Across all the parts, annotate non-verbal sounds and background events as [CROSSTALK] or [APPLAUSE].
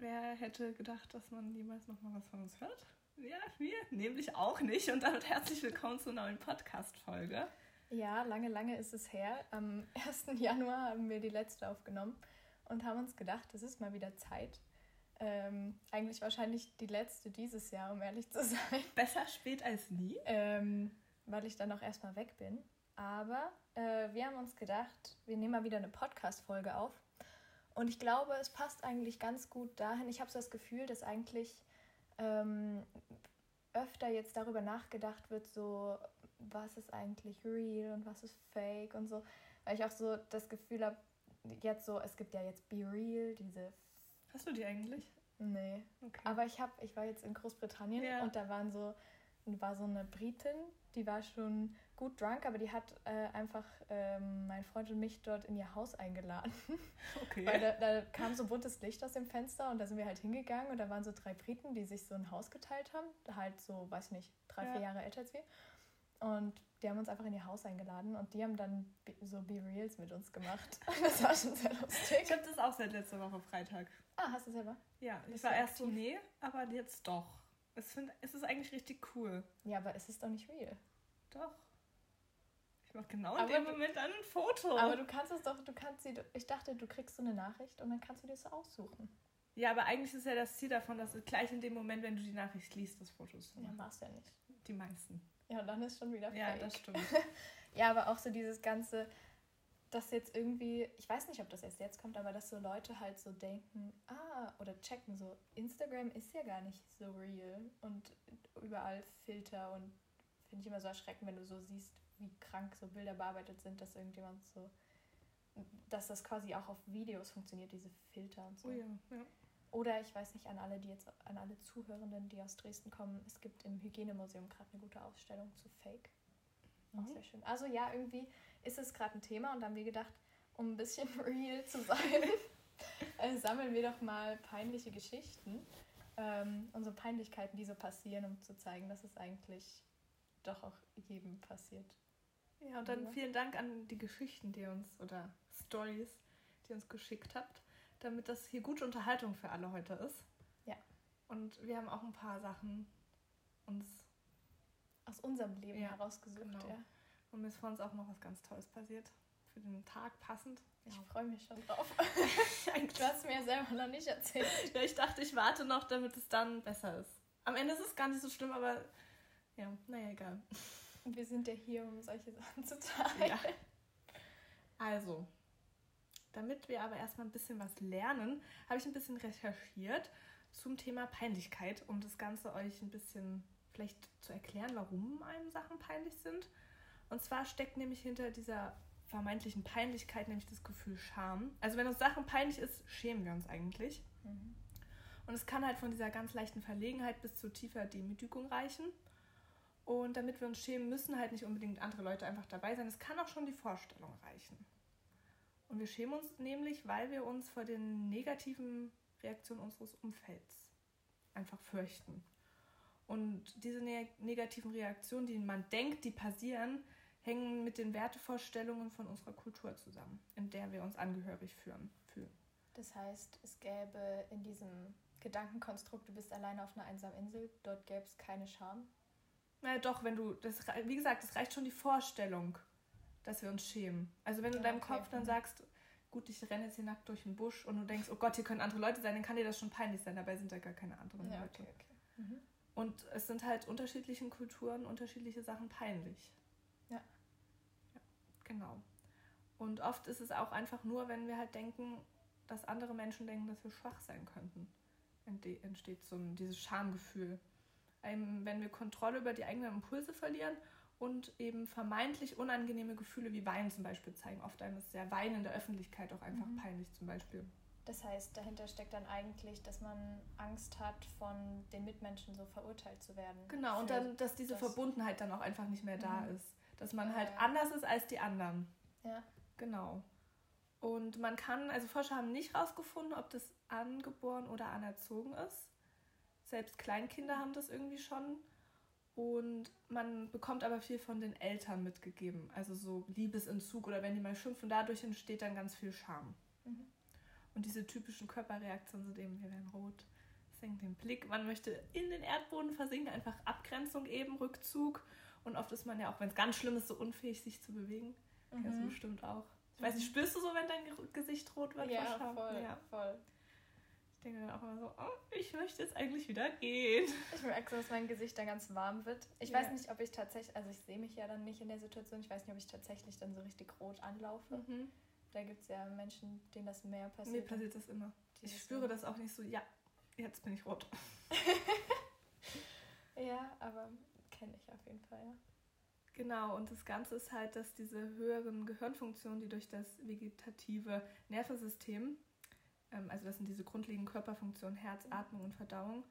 Wer hätte gedacht, dass man jemals noch mal was von uns hört? Ja, wir nämlich auch nicht. Und damit herzlich willkommen zur neuen Podcast-Folge. Ja, lange, lange ist es her. Am [LAUGHS] 1. Januar haben wir die letzte aufgenommen und haben uns gedacht, es ist mal wieder Zeit. Ähm, eigentlich wahrscheinlich die letzte dieses Jahr, um ehrlich zu sein. [LAUGHS] Besser spät als nie. Ähm, weil ich dann auch erstmal weg bin. Aber äh, wir haben uns gedacht, wir nehmen mal wieder eine Podcast-Folge auf. Und ich glaube, es passt eigentlich ganz gut dahin. Ich habe so das Gefühl, dass eigentlich ähm, öfter jetzt darüber nachgedacht wird, so was ist eigentlich real und was ist fake und so. Weil ich auch so das Gefühl habe, jetzt so, es gibt ja jetzt Be Real, diese. Hast du die eigentlich? Nee. Okay. Aber ich habe, ich war jetzt in Großbritannien ja. und da waren so, war so eine Britin, die war schon gut drunk, aber die hat äh, einfach ähm, mein Freund und mich dort in ihr Haus eingeladen. [LAUGHS] Okay. Weil da, da, kam so buntes Licht aus dem Fenster und da sind wir halt hingegangen und da waren so drei Briten, die sich so ein Haus geteilt haben. Halt so, weiß ich nicht, drei, ja. vier Jahre älter als wir. Und die haben uns einfach in ihr Haus eingeladen und die haben dann so Be Reals mit uns gemacht. [LAUGHS] Das war schon sehr lustig. Ich habe das auch seit letzter Woche Freitag. Ah, hast du selber? Ja, ich war erst so, nee, aber jetzt doch. Es, find, es ist eigentlich richtig cool. Ja, aber es ist doch nicht real. Doch. Ich mache genau in aber dem Moment dann ein Foto. Aber du kannst es doch, du kannst sie, ich dachte, du kriegst so eine Nachricht und dann kannst du dir das aussuchen. Ja, aber eigentlich ist ja das Ziel davon, dass du gleich in dem Moment, wenn du die Nachricht liest, das Foto ist. Ja, machst ja nicht. Die meisten. Ja, und dann ist schon wieder fertig. Ja, das stimmt. [LAUGHS] ja, aber auch so dieses ganze, dass jetzt irgendwie, ich weiß nicht, ob das erst jetzt kommt, aber dass so Leute halt so denken, ah, oder checken so, Instagram ist ja gar nicht so real und überall Filter und finde ich immer so erschreckend, wenn du so siehst, wie krank so Bilder bearbeitet sind, dass irgendjemand so, dass das quasi auch auf Videos funktioniert, diese Filter und so. Oh ja, ja. Oder ich weiß nicht, an alle, die jetzt, an alle Zuhörenden, die aus Dresden kommen, es gibt im Hygienemuseum gerade eine gute Ausstellung zu Fake. Auch mhm. sehr schön. Also ja, irgendwie ist es gerade ein Thema und dann haben wir gedacht, um ein bisschen [LAUGHS] real zu sein, [LAUGHS] äh, sammeln wir doch mal peinliche Geschichten ähm, und so Peinlichkeiten, die so passieren, um zu zeigen, dass es eigentlich doch auch jedem passiert. Ja, und dann vielen Dank an die Geschichten, die uns oder Stories, die ihr uns geschickt habt, damit das hier gute Unterhaltung für alle heute ist. Ja. Und wir haben auch ein paar Sachen uns aus unserem Leben ja, herausgesucht, genau. ja. Und mir ist vor uns auch noch was ganz Tolles passiert. Für den Tag passend. Ich ja. freue mich schon drauf. [LAUGHS] du hast mir ja selber noch nicht erzählt. [LAUGHS] Ja, ich dachte, ich warte noch, damit es dann besser ist. Am Ende ist es gar nicht so schlimm, aber ja, naja, egal. Und wir sind ja hier, um solche Sachen zu teilen. Ja. [LAUGHS] Also, damit wir aber erstmal ein bisschen was lernen, habe ich ein bisschen recherchiert zum Thema Peinlichkeit, um das Ganze euch ein bisschen vielleicht zu erklären, warum einem Sachen peinlich sind. Und zwar steckt nämlich hinter dieser vermeintlichen Peinlichkeit nämlich das Gefühl Scham. Also wenn uns Sachen peinlich ist, schämen wir uns eigentlich. Mhm. Und es kann halt von dieser ganz leichten Verlegenheit bis zu tiefer Demütigung reichen. Und damit wir uns schämen, müssen halt nicht unbedingt andere Leute einfach dabei sein. Es kann auch schon die Vorstellung reichen. Und wir schämen uns nämlich, weil wir uns vor den negativen Reaktionen unseres Umfelds einfach fürchten. Und diese ne negativen Reaktionen, die man denkt, die passieren, hängen mit den Wertevorstellungen von unserer Kultur zusammen, in der wir uns angehörig fühlen. fühlen. Das heißt, es gäbe in diesem Gedankenkonstrukt, du bist alleine auf einer einsamen Insel, dort gäbe es keine Scham? Na doch, wenn du, das, wie gesagt, es reicht schon die Vorstellung, dass wir uns schämen. Also wenn du ja, in deinem okay. Kopf dann sagst, gut, ich renne jetzt hier nackt durch den Busch und du denkst, oh Gott, hier können andere Leute sein, dann kann dir das schon peinlich sein. Dabei sind da gar keine anderen ja, Leute. Okay, okay. Mhm. Und es sind halt unterschiedlichen Kulturen unterschiedliche Sachen peinlich. Ja. ja. Genau. Und oft ist es auch einfach nur, wenn wir halt denken, dass andere Menschen denken, dass wir schwach sein könnten, entsteht so ein, dieses Schamgefühl. Einem, wenn wir Kontrolle über die eigenen Impulse verlieren und eben vermeintlich unangenehme Gefühle wie Weinen zum Beispiel zeigen. Oft einem ist ja Weinen in der Öffentlichkeit auch einfach mhm. peinlich zum Beispiel. Das heißt, dahinter steckt dann eigentlich, dass man Angst hat, von den Mitmenschen so verurteilt zu werden. Genau, und dann, dass diese das Verbundenheit dann auch einfach nicht mehr da mhm. ist. Dass man halt anders ist als die anderen. Ja. Genau. Und man kann, also Forscher haben nicht herausgefunden, ob das angeboren oder anerzogen ist. Selbst Kleinkinder haben das irgendwie schon. Und man bekommt aber viel von den Eltern mitgegeben. Also so Liebesentzug oder wenn die mal schimpfen, dadurch entsteht dann ganz viel Scham. Mhm. Und diese typischen Körperreaktionen sind eben, wir werden rot, senkt den Blick, man möchte in den Erdboden versinken, einfach Abgrenzung eben, Rückzug. Und oft ist man ja auch, wenn es ganz schlimm ist, so unfähig, sich zu bewegen. Mhm. Kennst du bestimmt auch. Ich weiß nicht, mhm. spürst du so, wenn dein Gesicht rot wird? Ja, voll, ja. voll. Ich denke dann auch immer so, oh, ich möchte jetzt eigentlich wieder gehen. Ich merke so, dass mein Gesicht dann ganz warm wird. Ich ja. weiß nicht, ob ich tatsächlich, also ich sehe mich ja dann nicht in der Situation, ich weiß nicht, ob ich tatsächlich dann so richtig rot anlaufe. Mhm. Da gibt es ja Menschen, denen das mehr passiert. Mir passiert das immer. Ich spüre das auch nicht so, ja, jetzt bin ich rot. [LAUGHS] ja, aber kenne ich auf jeden Fall, ja. Genau, und das Ganze ist halt, dass diese höheren Gehirnfunktionen, die durch das vegetative Nervensystem, also das sind diese grundlegenden Körperfunktionen, Herz, Atmung und Verdauung,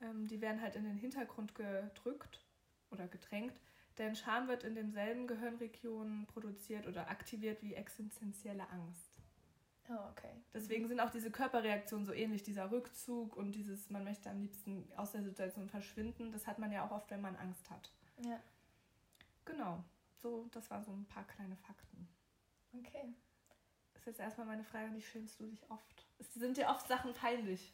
ähm, die werden halt in den Hintergrund gedrückt oder gedrängt, denn Scham wird in demselben Gehirnregion produziert oder aktiviert wie existenzielle Angst. Oh, okay. Deswegen sind auch diese Körperreaktionen so ähnlich, dieser Rückzug und dieses, man möchte am liebsten aus der Situation verschwinden, das hat man ja auch oft, wenn man Angst hat. Ja. Genau, so, das waren so ein paar kleine Fakten. Okay. Ist jetzt erstmal meine Frage, wie schämst du dich oft? Sind dir oft Sachen peinlich?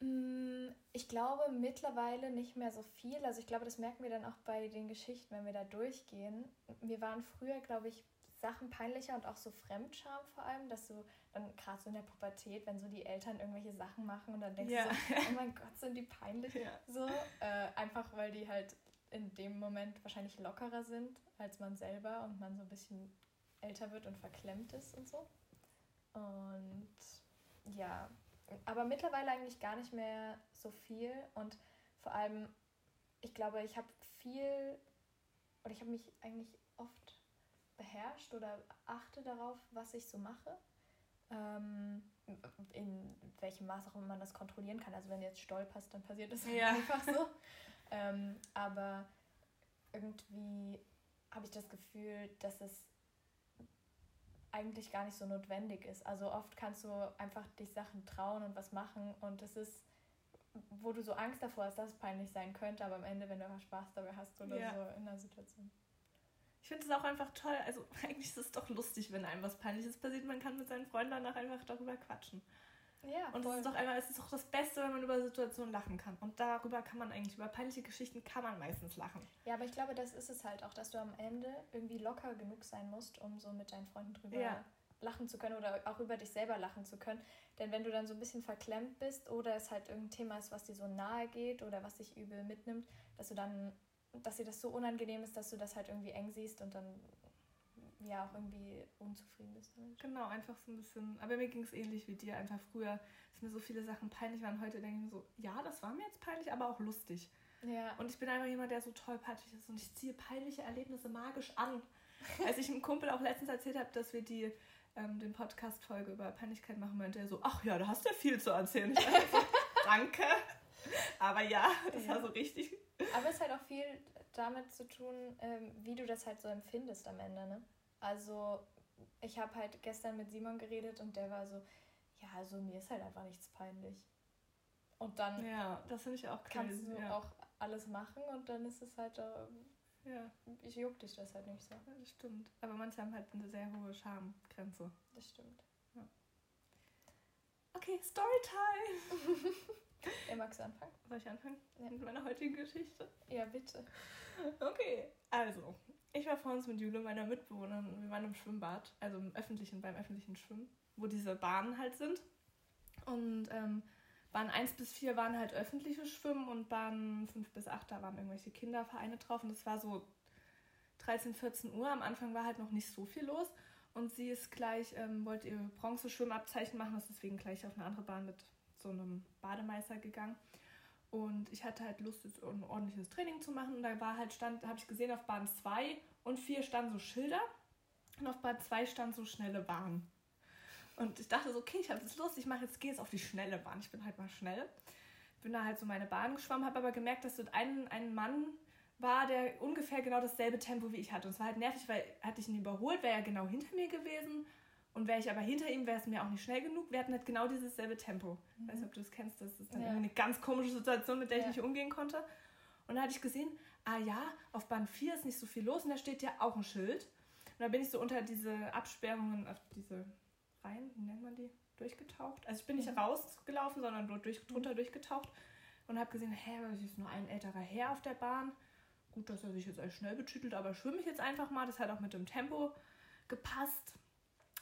Mm, ich glaube mittlerweile nicht mehr so viel. Also ich glaube, das merken wir dann auch bei den Geschichten, wenn wir da durchgehen. Mir waren früher, glaube ich, Sachen peinlicher und auch so Fremdscham vor allem, dass du dann gerade so in der Pubertät, wenn so die Eltern irgendwelche Sachen machen und dann denkst ja. du so, oh mein Gott, sind die peinlich. Ja. So, äh, einfach weil die halt in dem Moment wahrscheinlich lockerer sind als man selber und man so ein bisschen älter wird und verklemmt ist und so. Und ja, aber mittlerweile eigentlich gar nicht mehr so viel und vor allem, ich glaube, ich habe viel oder ich habe mich eigentlich oft beherrscht oder achte darauf, was ich so mache. Ähm, in welchem Maß auch immer man das kontrollieren kann. Also wenn jetzt stolperst, dann passiert das ja. einfach so. [LAUGHS] ähm, aber irgendwie habe ich das Gefühl, dass es eigentlich gar nicht so notwendig ist. Also oft kannst du einfach dich Sachen trauen und was machen und es ist, wo du so Angst davor hast, dass es peinlich sein könnte, aber am Ende, wenn du einfach Spaß dabei hast oder ja. so in der Situation. Ich finde es auch einfach toll. Also [LAUGHS] eigentlich ist es doch lustig, wenn einem was Peinliches passiert. Man kann mit seinen Freunden danach einfach darüber quatschen. Ja, und es ist doch einmal, es ist doch das Beste, wenn man über Situationen lachen kann. Und darüber kann man eigentlich, über peinliche Geschichten kann man meistens lachen. Ja, aber ich glaube, das ist es halt auch, dass du am Ende irgendwie locker genug sein musst, um so mit deinen Freunden drüber ja. lachen zu können oder auch über dich selber lachen zu können. Denn wenn du dann so ein bisschen verklemmt bist oder es halt irgendein Thema ist, was dir so nahe geht oder was dich übel mitnimmt, dass du dann, dass dir das so unangenehm ist, dass du das halt irgendwie eng siehst und dann ja auch irgendwie unzufrieden bist damit. Genau, einfach so ein bisschen. Aber mir ging es ähnlich wie dir. Einfach früher, dass mir so viele Sachen peinlich waren. Heute denke ich mir so, ja, das war mir jetzt peinlich, aber auch lustig. Ja. Und ich bin einfach jemand, der so tollpatschig ist und ich ziehe peinliche Erlebnisse magisch an. [LAUGHS] Als ich einem Kumpel auch letztens erzählt habe, dass wir die ähm, den Podcast-Folge über Peinlichkeit machen, meinte er so, ach ja, da hast du ja viel zu erzählen. Ich so, [LAUGHS] danke. Aber ja, das ja. war so richtig. Aber es hat auch viel damit zu tun, ähm, wie du das halt so empfindest am Ende, ne? Also ich habe halt gestern mit Simon geredet und der war so, ja, also mir ist halt einfach nichts peinlich. Und dann ja, das ich auch kannst du ja. auch alles machen und dann ist es halt, äh, ja, ich juck dich das halt nicht so. Ja, das stimmt. Aber manche haben halt eine sehr hohe Schamgrenze. Das stimmt. Ja. Okay, Storytime! [LAUGHS] ja, magst du anfangen? Soll ich anfangen? Ja. Mit meiner heutigen Geschichte? Ja, bitte. Okay, also, ich war vor uns mit Jule, meiner Mitbewohnerin, und wir waren im Schwimmbad, also im öffentlichen, beim öffentlichen Schwimmen, wo diese Bahnen halt sind. Und ähm, Bahn 1 bis 4 waren halt öffentliche Schwimmen und Bahn 5 bis 8, da waren irgendwelche Kindervereine drauf. Und es war so 13, 14 Uhr. Am Anfang war halt noch nicht so viel los. Und sie ist gleich, ähm, wollte ihr Bronzeschwimmabzeichen machen, ist deswegen gleich auf eine andere Bahn mit so einem Bademeister gegangen. Und ich hatte halt Lust, ein ordentliches Training zu machen. Und da war halt stand, habe ich gesehen, auf Bahn 2 und 4 standen so Schilder. Und auf Bahn 2 stand so schnelle Bahn. Und ich dachte so, okay, ich habe jetzt Lust, ich mache jetzt, gehe jetzt auf die schnelle Bahn. Ich bin halt mal schnell. Bin da halt so meine Bahn geschwommen, habe aber gemerkt, dass dort ein, ein Mann war, der ungefähr genau dasselbe Tempo wie ich hatte. Und es war halt nervig, weil hatte ich ihn überholt, wäre er genau hinter mir gewesen. Und wäre ich aber hinter ihm, wäre es mir auch nicht schnell genug. Wir hatten halt genau dieses selbe Tempo. Ich weiß nicht, ob du das kennst. Das ist dann ja. eine ganz komische Situation, mit der ich nicht umgehen konnte. Und da hatte ich gesehen, ah ja, auf Bahn 4 ist nicht so viel los und da steht ja auch ein Schild. Und da bin ich so unter diese Absperrungen, auf diese Reihen, wie nennt man die? durchgetaucht. Also ich bin nicht mhm. rausgelaufen, sondern durch, drunter durchgetaucht und habe gesehen, hä, das ist nur ein älterer Herr auf der Bahn. Gut, dass er sich jetzt als schnell betütelt, aber schwimme ich jetzt einfach mal. Das hat auch mit dem Tempo gepasst.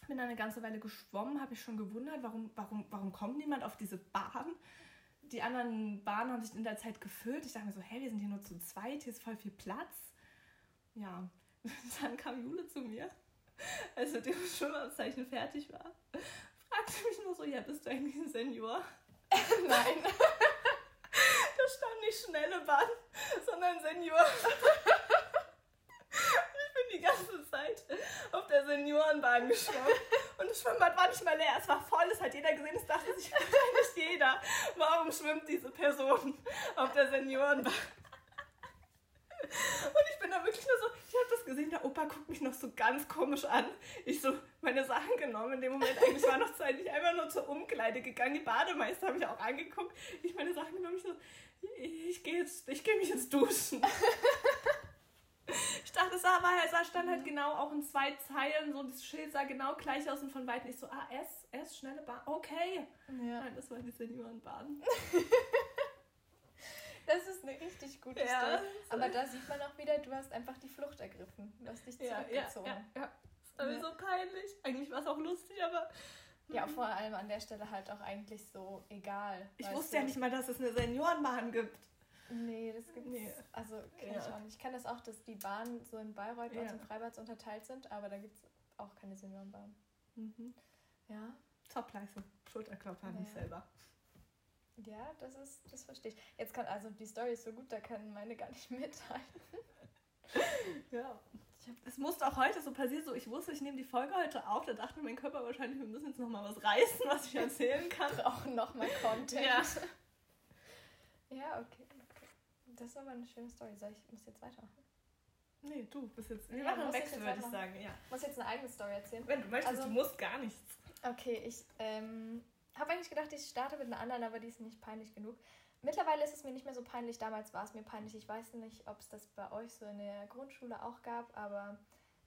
Bin dann eine ganze Weile geschwommen, habe ich schon gewundert, warum, warum, warum kommt niemand auf diese Bahn? Die anderen Bahnen haben sich in der Zeit gefüllt. Ich dachte mir so, hey, wir sind hier nur zu zweit, hier ist voll viel Platz. Ja, [LAUGHS] dann kam Jule zu mir, als mit dem Schwimmabzeichen fertig war. Fragte mich nur so, ja, bist du eigentlich ein Senior? [LAUGHS] Nein. da stand nicht schnelle Bahn, sondern Senior. [LAUGHS] ich bin die ganze Zeit auf der Seniorenbahn geschwommen. [LAUGHS] Und das Schwimmbad war nicht mal leer, es war voll, es hat jeder gesehen, es dachte sich [LAUGHS] nicht jeder. Warum schwimmt diese Person auf der Seniorenbahn? [LAUGHS] Und ich bin da wirklich nur so, ich habe das gesehen, der Opa guckt mich noch so ganz komisch an. Ich so meine Sachen genommen. In dem Moment eigentlich war noch Zeit, ich einfach nur zur Umkleide gegangen. Die Bademeister habe ich auch angeguckt. Ich meine Sachen genommen, ich so, ich gehe jetzt, ich gehe mich jetzt duschen. Ich dachte, es sah, war, es stand halt genau auch in zwei Zeilen, so das Schild sah genau gleich aus und von weitem ich so, ah, S, S, schnelle Bahn, okay. Ja. Nein, das war die Seniorenbahn. [LAUGHS] Das ist eine richtig gute ja, Story. Aber da sieht man auch wieder, du hast einfach die Flucht ergriffen. Du hast dich zurückgezogen. Ja, ja, ja. Das war mir so peinlich. Eigentlich war es auch lustig, aber. Ja, vor allem an der Stelle halt auch eigentlich so egal. Ich wusste du? ja nicht mal, dass es eine Seniorenbahn gibt. Nee, das gibt's. Nee. Also kenne ja. ich auch nicht. Ich kenne das auch, dass die Bahnen so in Bayreuth ja. und in Freibad unterteilt sind, aber da gibt es auch keine Seniorenbahn. Mhm. Ja. Top-Leistung. Schulterklopfer, ja. nicht selber. Ja, das ist, das verstehe ich. Jetzt kann, also die Story ist so gut, da können meine gar nicht [LAUGHS] mithalten. ja. Es musste auch heute so passieren, so ich wusste, ich nehme die Folge heute auf, da dachte mein Körper wahrscheinlich, wir müssen jetzt nochmal was reißen, was ich erzählen kann. [LAUGHS] Brauchen nochmal Content. Ja. [LAUGHS] ja, okay. Das ist aber eine schöne Story. Soll ich muss jetzt weitermachen? Nee, du bist jetzt. Wir machen einen Wechsel, würde ich sagen, ja. Muss jetzt eine eigene Story erzählen? Wenn du möchtest, also, du musst gar nichts. Okay, ich ähm, habe eigentlich gedacht, ich starte mit einer anderen, aber die ist nicht peinlich genug. Mittlerweile ist es mir nicht mehr so peinlich. Damals war es mir peinlich. Ich weiß nicht, ob es das bei euch so in der Grundschule auch gab, aber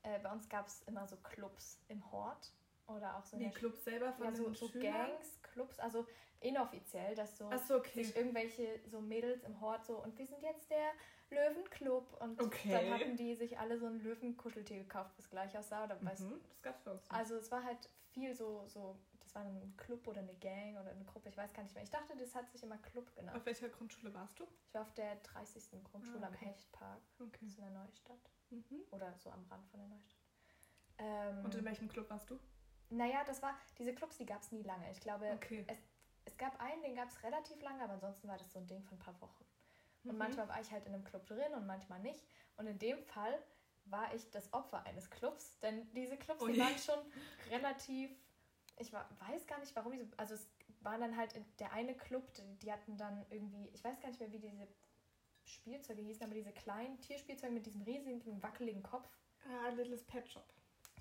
äh, bei uns gab es immer so Clubs im Hort oder auch so die Clubs selber von ja, so, so Gangs, Clubs, also inoffiziell, dass so, so okay. sich irgendwelche so Mädels im Hort so und wir sind jetzt der Löwenclub und okay. dann hatten die sich alle so ein Löwenkuscheltier gekauft, was gleich aussah oder mhm, weiß. Das gab's bei uns. Also es war halt viel so so das war ein Club oder eine Gang oder eine Gruppe, ich weiß gar nicht mehr. Ich dachte, das hat sich immer Club genannt. Auf welcher Grundschule warst du? Ich war auf der 30. Grundschule ah, okay. am Hechtpark. Okay. Das ist in der Neustadt. Mhm. Oder so am Rand von der Neustadt. Ähm, Und in welchem Club warst du? Naja, das war, diese Clubs, die gab es nie lange. Ich glaube, okay. es, es gab einen, den gab es relativ lange, aber ansonsten war das so ein Ding von ein paar Wochen. Und mhm. manchmal war ich halt in einem Club drin und manchmal nicht. Und in dem Fall war ich das Opfer eines Clubs, denn diese Clubs, die waren schon relativ ich war, weiß gar nicht, warum die so. Also es war dann halt der eine Club, die, die hatten dann irgendwie, ich weiß gar nicht mehr, wie diese Spielzeuge hießen, aber diese kleinen Tierspielzeuge mit diesem riesigen, wackeligen Kopf. Ah, Little Pet Shop.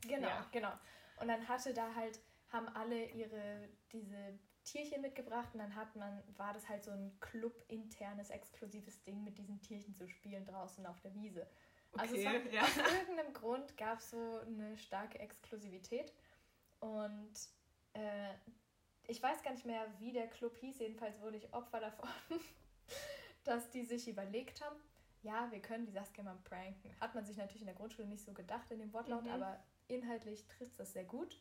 Genau, ja. genau. Und dann hatte da halt, haben alle ihre, diese Tierchen mitgebracht und dann hat man, war das halt so ein Club-internes, exklusives Ding, mit diesen Tierchen zu spielen draußen auf der Wiese. Okay, also es war, ja. aus irgendeinem Grund gab es so eine starke Exklusivität und äh, ich weiß gar nicht mehr, wie der Club hieß, jedenfalls wurde ich Opfer davon, [LAUGHS] dass die sich überlegt haben, ja, wir können die Saskia mal pranken. Hat man sich natürlich in der Grundschule nicht so gedacht in dem Wortlaut, mhm. aber inhaltlich trifft das sehr gut.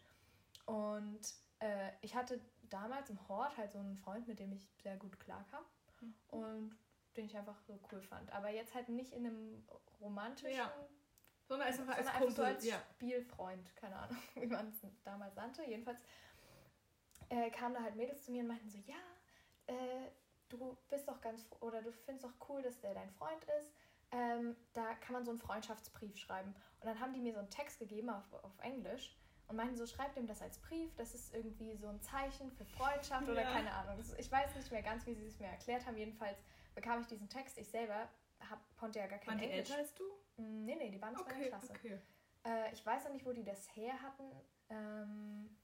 Und äh, ich hatte damals im Hort halt so einen Freund, mit dem ich sehr gut klarkam mhm. und den ich einfach so cool fand. Aber jetzt halt nicht in einem romantischen, ja. sondern einfach als, sondern Kumpel, so als ja. Spielfreund, keine Ahnung, [LAUGHS] wie man es damals nannte. Jedenfalls äh, kamen da halt Mädels zu mir und meinten so, ja, äh, du bist doch ganz, oder du findest doch cool, dass der dein Freund ist. Ähm, da kann man so einen Freundschaftsbrief schreiben. Und dann haben die mir so einen Text gegeben auf, auf Englisch und meinten so, schreib dem das als Brief, das ist irgendwie so ein Zeichen für Freundschaft ja. oder keine Ahnung. Ich weiß nicht mehr ganz, wie sie es mir erklärt haben. Jedenfalls bekam ich diesen Text. Ich selber hab, konnte ja gar kein Waren Englisch. Die älter als du? Mm, nee, nee, die waren aus okay, meiner Klasse. Okay. Äh, ich weiß auch nicht, wo die das her hatten. Ähm,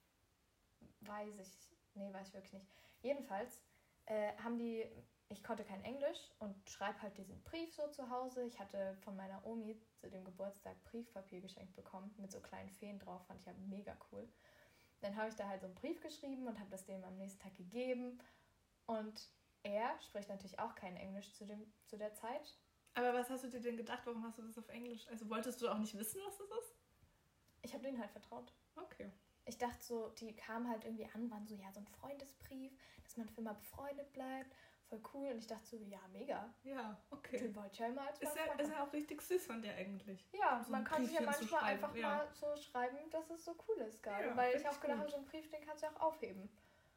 weiß ich, nee, weiß ich wirklich nicht. Jedenfalls äh, haben die, ich konnte kein Englisch und schreibe halt diesen Brief so zu Hause. Ich hatte von meiner Omi zu dem Geburtstag Briefpapier geschenkt bekommen mit so kleinen Feen drauf, fand ich ja mega cool. Dann habe ich da halt so einen Brief geschrieben und habe das dem am nächsten Tag gegeben. Und er spricht natürlich auch kein Englisch zu, dem, zu der Zeit. Aber was hast du dir denn gedacht? Warum hast du das auf Englisch? Also wolltest du auch nicht wissen, was das ist? Ich habe denen halt vertraut. Okay. Ich dachte so, die kamen halt irgendwie an, waren so, ja, so ein Freundesbrief, dass man für immer befreundet bleibt. Voll cool. Und ich dachte so, ja, mega. Ja, okay. Den wollte ich ja immer als ist ja, ist ja auch richtig süß von dir eigentlich. Ja, so man kann sich ja manchmal einfach ja. mal so schreiben, dass es so cool ist gerade. Ja, Weil ich auch gedacht habe, so ein Brief, den kannst du auch aufheben.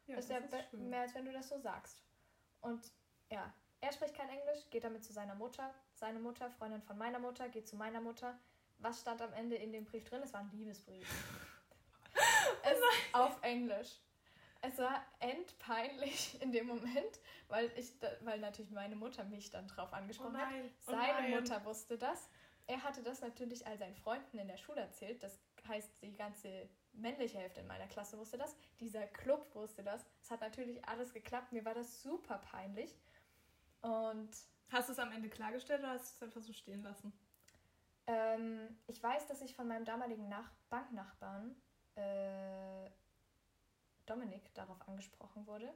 Ja, das ist ja ist mehr, als wenn du das so sagst. Und ja, er spricht kein Englisch, geht damit zu seiner Mutter. Seine Mutter, Freundin von meiner Mutter, geht zu meiner Mutter. Was stand am Ende in dem Brief drin? Es war ein Liebesbrief. [LAUGHS] es auf Englisch. Es war endpeinlich [LAUGHS] in dem Moment, weil ich, weil natürlich meine Mutter mich dann drauf angesprochen oh hat. Oh Seine oh Mutter wusste das. Er hatte das natürlich all seinen Freunden in der Schule erzählt. Das heißt, die ganze männliche Hälfte in meiner Klasse wusste das. Dieser Club wusste das. Es hat natürlich alles geklappt. Mir war das super peinlich. Und. Hast du es am Ende klargestellt oder hast du es einfach so stehen lassen? Ähm, ich weiß, dass ich von meinem damaligen Nach Banknachbarn äh, Dominik darauf angesprochen wurde.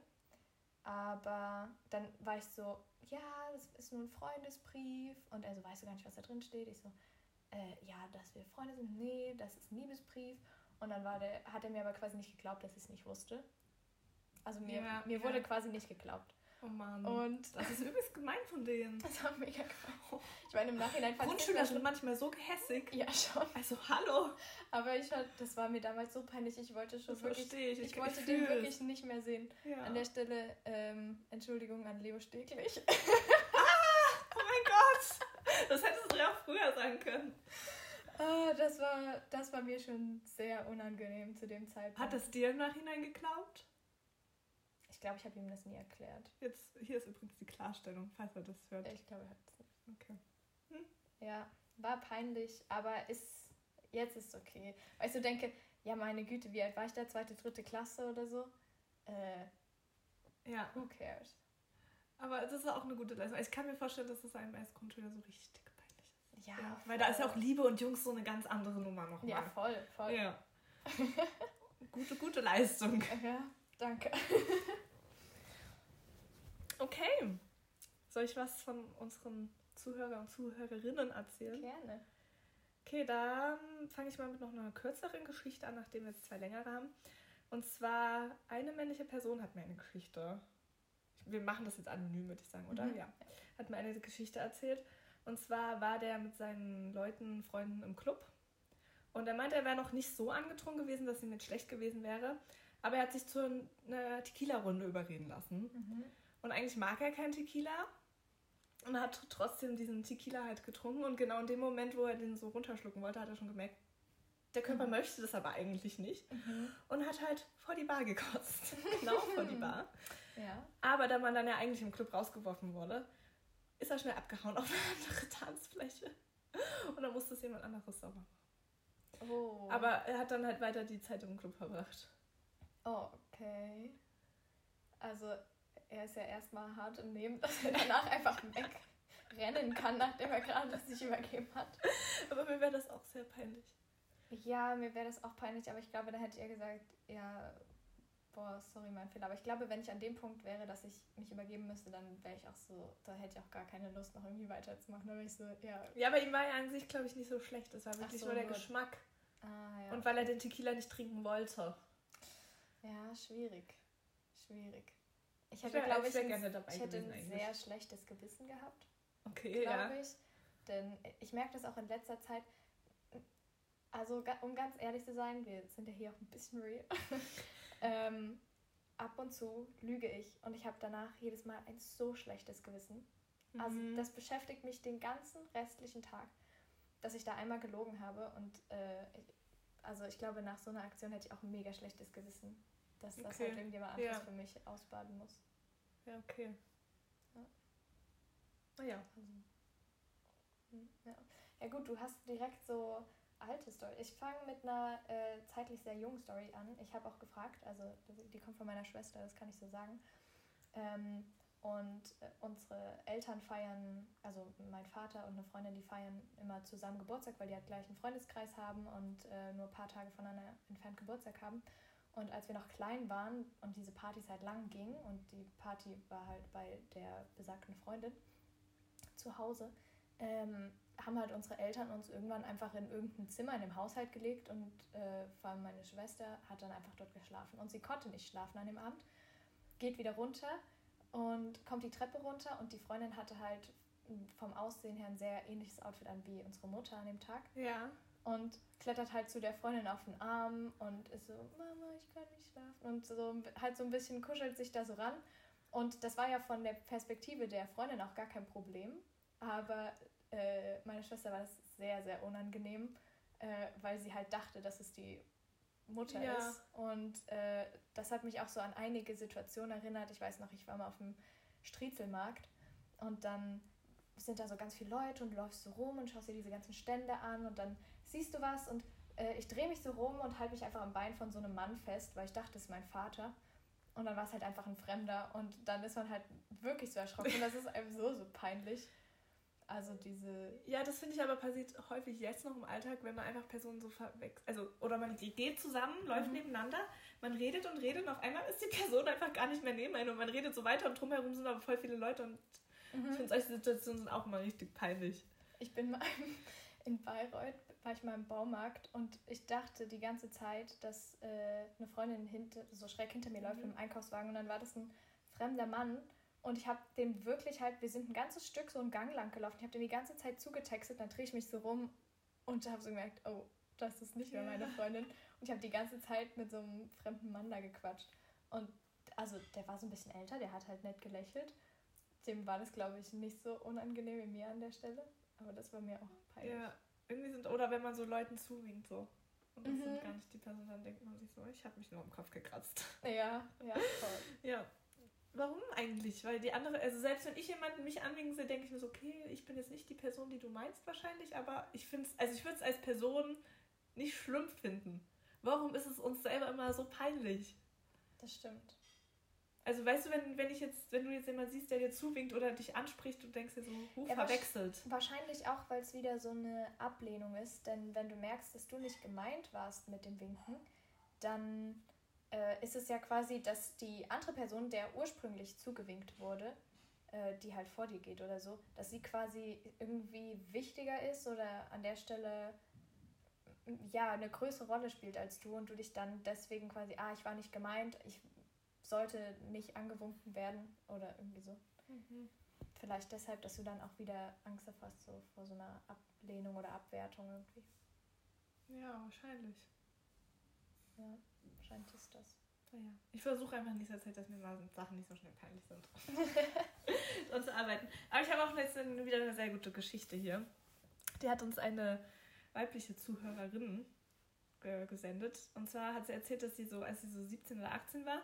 Aber dann war ich so, ja, das ist nur ein Freundesbrief. Und er so, weißt du gar nicht, was da drin steht? Ich so, äh, ja, dass wir Freunde sind. Nee, das ist ein Liebesbrief. Und dann war der, hat er mir aber quasi nicht geglaubt, dass ich es nicht wusste. Also mir, ja, mir ja. wurde quasi nicht geglaubt. Oh Mann. Und das ist übelst gemein von denen. [LAUGHS] Das war mega gemein. Ich meine, im Nachhinein fand Grundschüler sind manchmal so gehässig. Ja, schon. Also, hallo. Aber ich fand, das war mir damals so peinlich. Ich wollte schon das wirklich. Ich, ich, ich wollte ich den wirklich nicht mehr sehen. Ja. An der Stelle, ähm, Entschuldigung an Leo Steglich. ah! Oh mein Gott! Das hättest du ja auch früher sagen können. Ah, das war, das war mir schon sehr unangenehm zu dem Zeitpunkt. Hat es dir im Nachhinein geglaubt? glaube, ich habe ihm das nie erklärt. Jetzt, hier ist übrigens die Klarstellung, falls er das hört. Ich glaube, er hört es nicht. Okay. Ja, war peinlich, aber ist, jetzt ist okay. Weil ich so denke, ja, meine Güte, wie alt war ich da? Zweite, dritte Klasse oder so? Äh, ja. Who cares? Aber das ist auch eine gute Leistung. Ich kann mir vorstellen, dass es einem als Grundschüler so richtig peinlich ist. Ja, ja weil da ist ja auch Liebe und Jungs so eine ganz andere Nummer nochmal. Ja, voll, voll. Ja. [LAUGHS] gute, gute Leistung. Ja, danke. [LAUGHS] Okay. Soll ich was von unseren Zuhörer und Zuhörerinnen erzählen? Gerne. Okay, dann fange ich mal mit noch einer kürzeren Geschichte an, nachdem wir jetzt zwei längere haben. Und zwar, eine männliche Person hat mir eine Geschichte. Wir machen das jetzt anonym, würde ich sagen, oder? Mhm. Ja. Hat mir eine Geschichte erzählt. Und zwar war der mit seinen Leuten, Freunden im Club. Und er meinte, er wäre noch nicht so angetrunken gewesen, dass ihm jetzt schlecht gewesen wäre. Aber er hat sich zu einer Tequila-Runde überreden lassen. Mhm. Und eigentlich mag er keinen Tequila. Und hat trotzdem diesen Tequila halt getrunken. Und genau in dem Moment, wo er den so runterschlucken wollte, hat er schon gemerkt, der Körper mhm. möchte das aber eigentlich nicht. Mhm. Und hat halt vor die Bar gekotzt. [LAUGHS] genau vor die Bar. Ja. Aber da man dann ja eigentlich im Club rausgeworfen wurde, ist er schnell abgehauen auf eine andere Tanzfläche. Und dann musste es jemand anderes sauber machen. Oh. Aber er hat dann halt weiter die Zeit im Club verbracht. okay. Also er ist ja erstmal hart im Nehmen, [LAUGHS] dass er danach einfach wegrennen kann, nachdem er gerade sich übergeben hat. Aber mir wäre das auch sehr peinlich. Ja, mir wäre das auch peinlich, aber ich glaube, da hätte er gesagt, ja, boah, sorry, mein Fehler. Aber ich glaube, wenn ich an dem Punkt wäre, dass ich mich übergeben müsste, dann wäre ich auch so, da hätte ich auch gar keine Lust, noch irgendwie weiterzumachen. Da wäre ich so, ja. Ja, aber ihm war ja an sich, glaube ich, nicht so schlecht. Es war wirklich so, nur der gut. Geschmack. Ah, ja. Und weil er den Tequila nicht trinken wollte. Ja, schwierig. Schwierig. Ich hätte, glaube ich, ein, ich hätte ein sehr schlechtes Gewissen gehabt. Okay, ja. ich. Denn ich merke das auch in letzter Zeit. Also, um ganz ehrlich zu sein, wir sind ja hier auch ein bisschen real. [LAUGHS] ähm, ab und zu lüge ich und ich habe danach jedes Mal ein so schlechtes Gewissen. Also, mhm. das beschäftigt mich den ganzen restlichen Tag, dass ich da einmal gelogen habe und äh, also ich glaube, nach so einer Aktion hätte ich auch ein mega schlechtes Gewissen dass okay. das halt irgendjemand anderes ja. für mich ausbaden muss. Ja, okay. Ja. Naja. Also, hm, ja. ja gut, du hast direkt so alte Story. Ich fange mit einer äh, zeitlich sehr jungen Story an. Ich habe auch gefragt, also die kommt von meiner Schwester, das kann ich so sagen. Ähm, und äh, unsere Eltern feiern, also mein Vater und eine Freundin, die feiern immer zusammen Geburtstag, weil die halt gleich einen Freundeskreis haben und äh, nur ein paar Tage voneinander entfernt Geburtstag haben. Und als wir noch klein waren und diese Partys halt lang gingen und die Party war halt bei der besagten Freundin zu Hause, ähm, haben halt unsere Eltern uns irgendwann einfach in irgendein Zimmer in dem Haushalt gelegt und äh, vor allem meine Schwester hat dann einfach dort geschlafen. Und sie konnte nicht schlafen an dem Abend, geht wieder runter und kommt die Treppe runter und die Freundin hatte halt vom Aussehen her ein sehr ähnliches Outfit an wie unsere Mutter an dem Tag. Ja. Und klettert halt zu der Freundin auf den Arm und ist so, Mama, ich kann nicht schlafen. Und so halt so ein bisschen kuschelt sich da so ran. Und das war ja von der Perspektive der Freundin auch gar kein Problem. Aber äh, meiner Schwester war das sehr, sehr unangenehm, äh, weil sie halt dachte, dass es die Mutter ja. ist. Und äh, das hat mich auch so an einige Situationen erinnert. Ich weiß noch, ich war mal auf dem Striezelmarkt und dann sind da so ganz viele Leute und du läufst so rum und schaust dir diese ganzen Stände an und dann siehst du was und äh, ich drehe mich so rum und halte mich einfach am Bein von so einem Mann fest, weil ich dachte, das ist mein Vater. Und dann war es halt einfach ein Fremder und dann ist man halt wirklich so erschrocken. das ist einem so, so peinlich. Also diese. Ja, das finde ich aber passiert häufig jetzt noch im Alltag, wenn man einfach Personen so verwechselt. Also, oder man geht zusammen, läuft mhm. nebeneinander, man redet und redet und auf einmal ist die Person einfach gar nicht mehr neben einem und man redet so weiter und drumherum sind aber voll viele Leute und mhm. ich finde solche Situationen sind auch immer richtig peinlich. Ich bin mal [LAUGHS] in Bayreuth war ich mal im Baumarkt und ich dachte die ganze Zeit, dass äh, eine Freundin hinter, so schräg hinter mir mhm. läuft im Einkaufswagen und dann war das ein fremder Mann und ich habe den wirklich halt, wir sind ein ganzes Stück so einen Gang lang gelaufen, ich habe den die ganze Zeit zugetextet, dann drehe ich mich so rum und habe so gemerkt, oh, das ist nicht mehr meine Freundin und ich habe die ganze Zeit mit so einem fremden Mann da gequatscht und also der war so ein bisschen älter, der hat halt nett gelächelt. Dem war das, glaube ich, nicht so unangenehm wie mir an der Stelle. Aber das war mir auch peinlich. Ja, irgendwie sind, oder wenn man so Leuten zuwinkt, so. Und das mhm. sind gar nicht die Person, dann denkt man sich so, ich habe mich nur am Kopf gekratzt. Ja, ja, voll. [LAUGHS] ja. Warum eigentlich? Weil die andere, also selbst wenn ich jemanden mich anwinken sehe, denke ich mir so, okay, ich bin jetzt nicht die Person, die du meinst wahrscheinlich, aber ich finde es, also ich würde es als Person nicht schlimm finden. Warum ist es uns selber immer so peinlich? Das stimmt. Also weißt du, wenn, wenn ich jetzt, wenn du jetzt jemanden siehst, der dir zuwinkt oder dich anspricht, du denkst dir so, huh, ja, verwechselt. Wahrscheinlich auch, weil es wieder so eine Ablehnung ist. Denn wenn du merkst, dass du nicht gemeint warst mit dem Winken, dann äh, ist es ja quasi, dass die andere Person, der ursprünglich zugewinkt wurde, äh, die halt vor dir geht oder so, dass sie quasi irgendwie wichtiger ist oder an der Stelle ja eine größere Rolle spielt als du und du dich dann deswegen quasi, ah, ich war nicht gemeint, ich sollte nicht angewunken werden oder irgendwie so. Mhm. Vielleicht deshalb, dass du dann auch wieder Angst hast so vor so einer Ablehnung oder Abwertung irgendwie. Ja, wahrscheinlich. Ja, wahrscheinlich ist das. Naja. Ich versuche einfach in dieser Zeit, dass mir mal Sachen nicht so schnell peinlich sind. [LAUGHS] [LAUGHS] und zu arbeiten. Aber ich habe auch jetzt wieder eine sehr gute Geschichte hier. Die hat uns eine weibliche Zuhörerin äh, gesendet. Und zwar hat sie erzählt, dass sie so, als sie so 17 oder 18 war,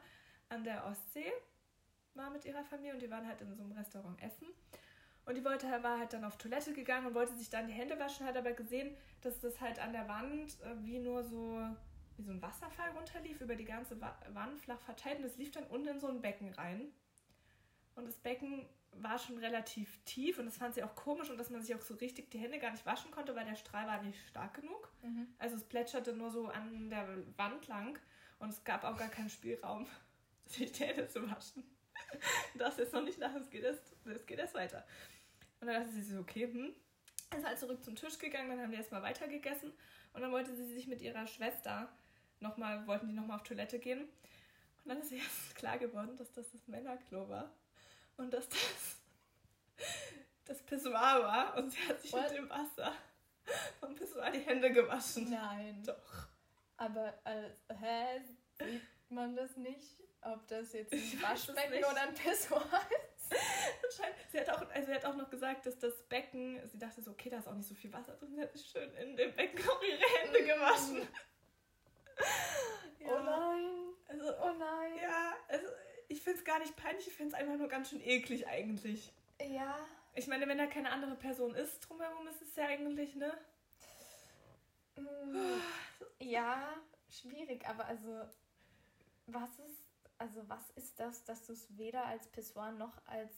an der Ostsee war mit ihrer Familie und die waren halt in so einem Restaurant essen. Und die wollte, war halt dann auf Toilette gegangen und wollte sich dann die Hände waschen, hat aber gesehen, dass das halt an der Wand äh, wie nur so, wie so ein Wasserfall runterlief, über die ganze Wand flach verteilt und das lief dann unten in so ein Becken rein. Und das Becken war schon relativ tief und das fand sie auch komisch und dass man sich auch so richtig die Hände gar nicht waschen konnte, weil der Strahl war nicht stark genug. Mhm. Also es plätscherte nur so an der Wand lang und es gab auch gar keinen Spielraum sich die Hände zu waschen. Das ist noch nicht nach, es geht erst, es geht erst weiter. Und dann dachte sie so, okay, hm. Ist halt zurück zum Tisch gegangen, dann haben die erstmal weiter gegessen und dann wollte sie sich mit ihrer Schwester nochmal, wollten die nochmal auf Toilette gehen. Und dann ist ihr erst [LAUGHS] klar geworden, dass das das Männerklo war und dass das [LAUGHS] das Pissoir war und sie hat sich What? mit dem Wasser vom Pissoir die Hände gewaschen. Nein. Doch. Aber, äh, hä? Sieht man das nicht? Ob das jetzt ein Waschbecken oder ein Pissoir ist. [LAUGHS] sie, hat auch, also sie hat auch noch gesagt, dass das Becken, sie dachte so, okay, da ist auch nicht so viel Wasser drin, sie hat schön in dem Becken auch ihre Hände gewaschen. [LAUGHS] ja. Oh nein. Also, oh nein. Ja, also ich finde es gar nicht peinlich, ich finde es einfach nur ganz schön eklig eigentlich. Ja. Ich meine, wenn da keine andere Person ist drumherum, ist es ja eigentlich, ne? Mm, [SIGHS] ja, schwierig, aber also, was ist also was ist das, dass du es weder als Pissoir noch als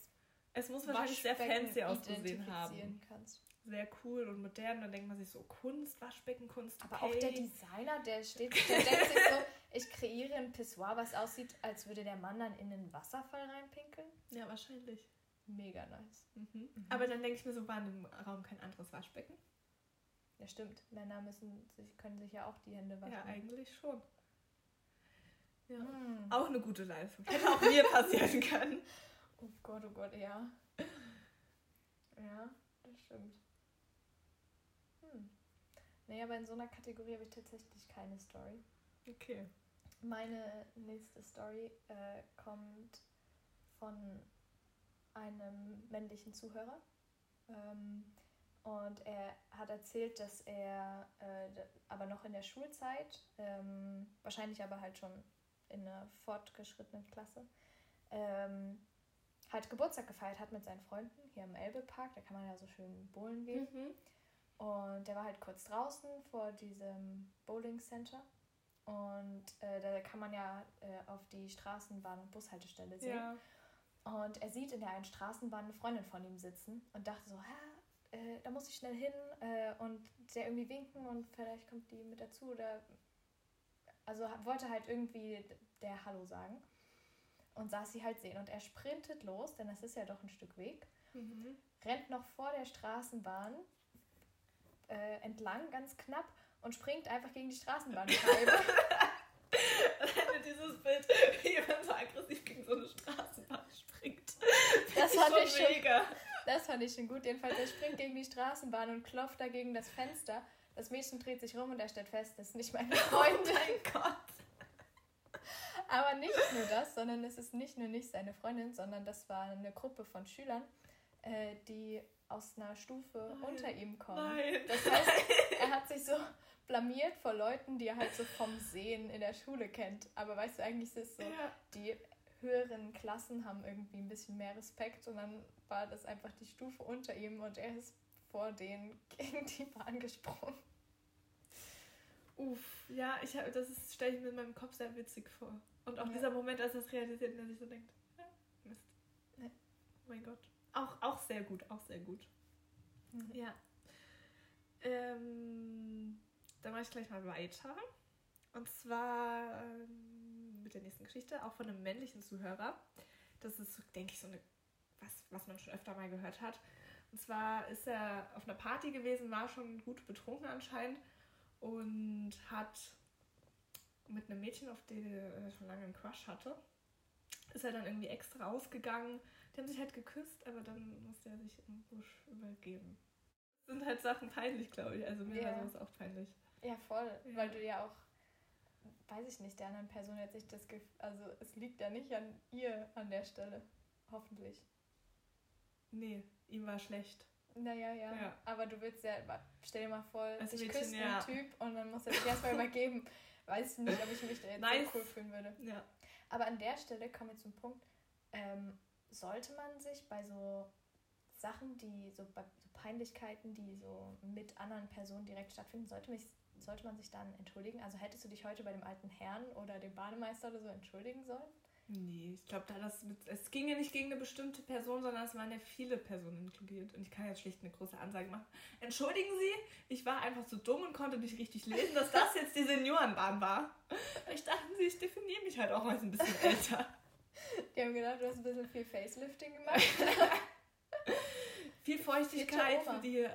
es muss wahrscheinlich sehr fancy ausgesehen haben. Kannst. Sehr cool und modern. Dann denkt man sich so Kunst, Waschbeckenkunst. Aber okay. auch der Designer, der steht, der denkt sich so, Ich kreiere ein Pissoir, was aussieht, als würde der Mann dann in den Wasserfall reinpinkeln. Ja, wahrscheinlich. Mega nice. Mhm. Mhm. Aber dann denke ich mir so, war in dem Raum kein anderes Waschbecken? Ja, stimmt. Männer müssen sich, können sich ja auch die Hände waschen. Ja, eigentlich schon. Ja. Mhm. Auch eine gute Leistung. Hätte auch mir passieren [LAUGHS] können. Oh Gott, oh Gott, ja. Ja, das stimmt. Hm. Nee, aber in so einer Kategorie habe ich tatsächlich keine Story. Okay. Meine nächste Story äh, kommt von einem männlichen Zuhörer. Ähm, und er hat erzählt, dass er äh, aber noch in der Schulzeit, ähm, wahrscheinlich aber halt schon in einer fortgeschrittenen Klasse, ähm, halt Geburtstag gefeiert hat mit seinen Freunden hier im Elbepark. Da kann man ja so schön bowlen gehen. Mhm. Und der war halt kurz draußen vor diesem Bowling Center. Und äh, da kann man ja äh, auf die Straßenbahn- und Bushaltestelle sehen. Ja. Und er sieht in der einen Straßenbahn eine Freundin von ihm sitzen und dachte so, äh, da muss ich schnell hin äh, und der irgendwie winken und vielleicht kommt die mit dazu oder also wollte halt irgendwie der Hallo sagen und saß sie halt sehen und er sprintet los, denn das ist ja doch ein Stück Weg, mhm. rennt noch vor der Straßenbahn äh, entlang ganz knapp und springt einfach gegen die Straßenbahnscheibe. [LAUGHS] dieses Bild, wie jemand so aggressiv gegen so eine Straßenbahn springt. Das fand ich schon mega. Das fand ich schon gut. Jedenfalls, er springt gegen die Straßenbahn und klopft dagegen das Fenster. Das Mädchen dreht sich rum und er stellt fest, das ist nicht meine Freundin. [LAUGHS] Oh mein Gott. Aber nicht nur das, sondern es ist nicht nur nicht seine Freundin, sondern das war eine Gruppe von Schülern, äh, die aus einer Stufe Nein. unter ihm kommen. Nein. Das heißt, er hat sich so blamiert vor Leuten, die er halt so vom Sehen in der Schule kennt. Aber weißt du, eigentlich ist es so, ja. die höheren Klassen haben irgendwie ein bisschen mehr Respekt und dann war das einfach die Stufe unter ihm und er ist vor denen [LAUGHS] gegen die Bahn gesprungen. Uff, ja, ich hab, das stelle ich mir in meinem Kopf sehr witzig vor. Und auch ja. dieser Moment, als es realisiert, dass sich so denkt, ja, Mist. Ja. Oh mein Gott. Auch, auch sehr gut, auch sehr gut. Mhm. Ja. Ähm, dann mache ich gleich mal weiter. Und zwar ähm, mit der nächsten Geschichte, auch von einem männlichen Zuhörer. Das ist, denke ich, so eine, was, was man schon öfter mal gehört hat. Und zwar ist er auf einer Party gewesen, war schon gut betrunken anscheinend und hat mit einem Mädchen, auf die er schon lange einen Crush hatte, ist er dann irgendwie extra ausgegangen. Die haben sich halt geküsst, aber dann musste er sich im Busch übergeben. Das sind halt Sachen peinlich, glaube ich. Also mir yeah. war sowas auch peinlich. Ja, voll. Ja. Weil du ja auch, weiß ich nicht, der anderen Person jetzt nicht das Gefühl, also es liegt ja nicht an ihr an der Stelle. Hoffentlich. Nee, ihm war schlecht. Naja, ja. ja. Aber du willst ja, stell dir mal vor, Als ich küsse ja. einen Typ und dann muss er sich erstmal [LAUGHS] übergeben. Weiß nicht, ob ich mich da jetzt nice. so cool fühlen würde. Ja. Aber an der Stelle kommen wir zum Punkt, ähm, sollte man sich bei so Sachen, die so, so Peinlichkeiten, die so mit anderen Personen direkt stattfinden, sollte mich sollte man sich dann entschuldigen? Also hättest du dich heute bei dem alten Herrn oder dem Bademeister oder so entschuldigen sollen? Nee, ich glaube, da das mit, es ging ja nicht gegen eine bestimmte Person, sondern es waren ja viele Personen inkludiert. Und ich kann jetzt schlicht eine große Ansage machen. Entschuldigen Sie, ich war einfach so dumm und konnte nicht richtig lesen, dass das jetzt die Seniorenbahn war. Ich dachte, Sie, ich definiere mich halt auch mal ein bisschen älter. Die haben gedacht, du hast ein bisschen viel Facelifting gemacht. [LAUGHS] viel Feuchtigkeit für die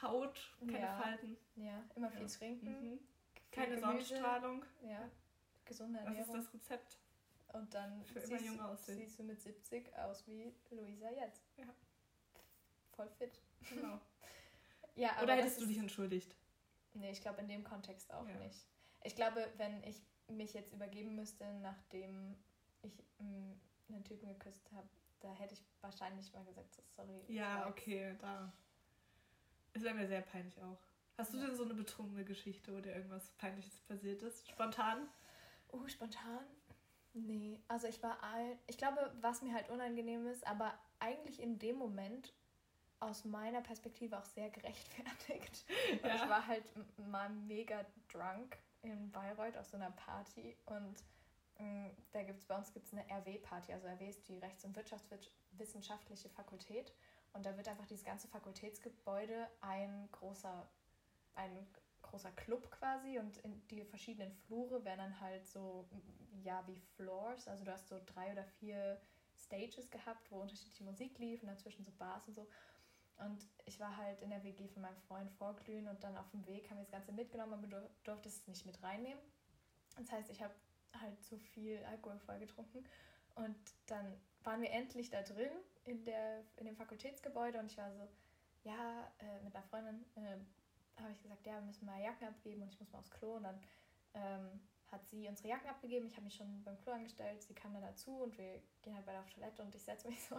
Haut, keine ja. Falten. Ja, immer viel ja. trinken. Mhm. Keine Gemüse. Sonnenstrahlung. Ja. Gesunde Ernährung. Das ist das Rezept. Und dann Für immer jung aussehen. siehst du mit 70 aus wie Luisa jetzt. Ja. Voll fit. Genau. [LAUGHS] ja, Oder hättest du dich entschuldigt? Nee, ich glaube in dem Kontext auch ja. nicht. Ich glaube, wenn ich mich jetzt übergeben müsste, nachdem ich mh, einen Typen geküsst habe, da hätte ich wahrscheinlich mal gesagt, sorry. Ja, okay, da. Es wäre mir sehr peinlich auch. Hast du denn so eine betrunkene Geschichte, wo dir irgendwas Peinliches passiert ist? Spontan? Oh, spontan? Nee, also ich war all. Ich glaube, was mir halt unangenehm ist, aber eigentlich in dem Moment aus meiner Perspektive auch sehr gerechtfertigt. [LAUGHS] Ja. Ich war halt mal mega drunk in Bayreuth auf so einer Party und mh, mm, da gibt es bei uns gibt's eine RW-Party. Also RW ist die Rechts- und Wirtschaftswissenschaftliche Fakultät und da wird einfach dieses ganze Fakultätsgebäude ein großer, ein großer Club quasi und in die verschiedenen Flure werden dann halt so, ja, wie Floors. Also du hast so drei oder vier Stages gehabt, wo unterschiedliche Musik lief und dazwischen so Bars und so. Und ich war halt in der WG von meinem Freund vorglühen und dann auf dem Weg haben wir das Ganze mitgenommen, aber du durftest es nicht mit reinnehmen. Das heißt, ich habe halt zu viel Alkohol voll getrunken. Und dann waren wir endlich da drin in, der, in dem Fakultätsgebäude und ich war so, ja, äh, mit einer Freundin äh, habe ich gesagt, ja, wir müssen mal Jacken abgeben und ich muss mal aufs Klo. Und dann ähm, hat sie unsere Jacken abgegeben. Ich habe mich schon beim Klo angestellt. Sie kam dann dazu und wir gehen halt beide auf Toilette und ich setze mich [LAUGHS] so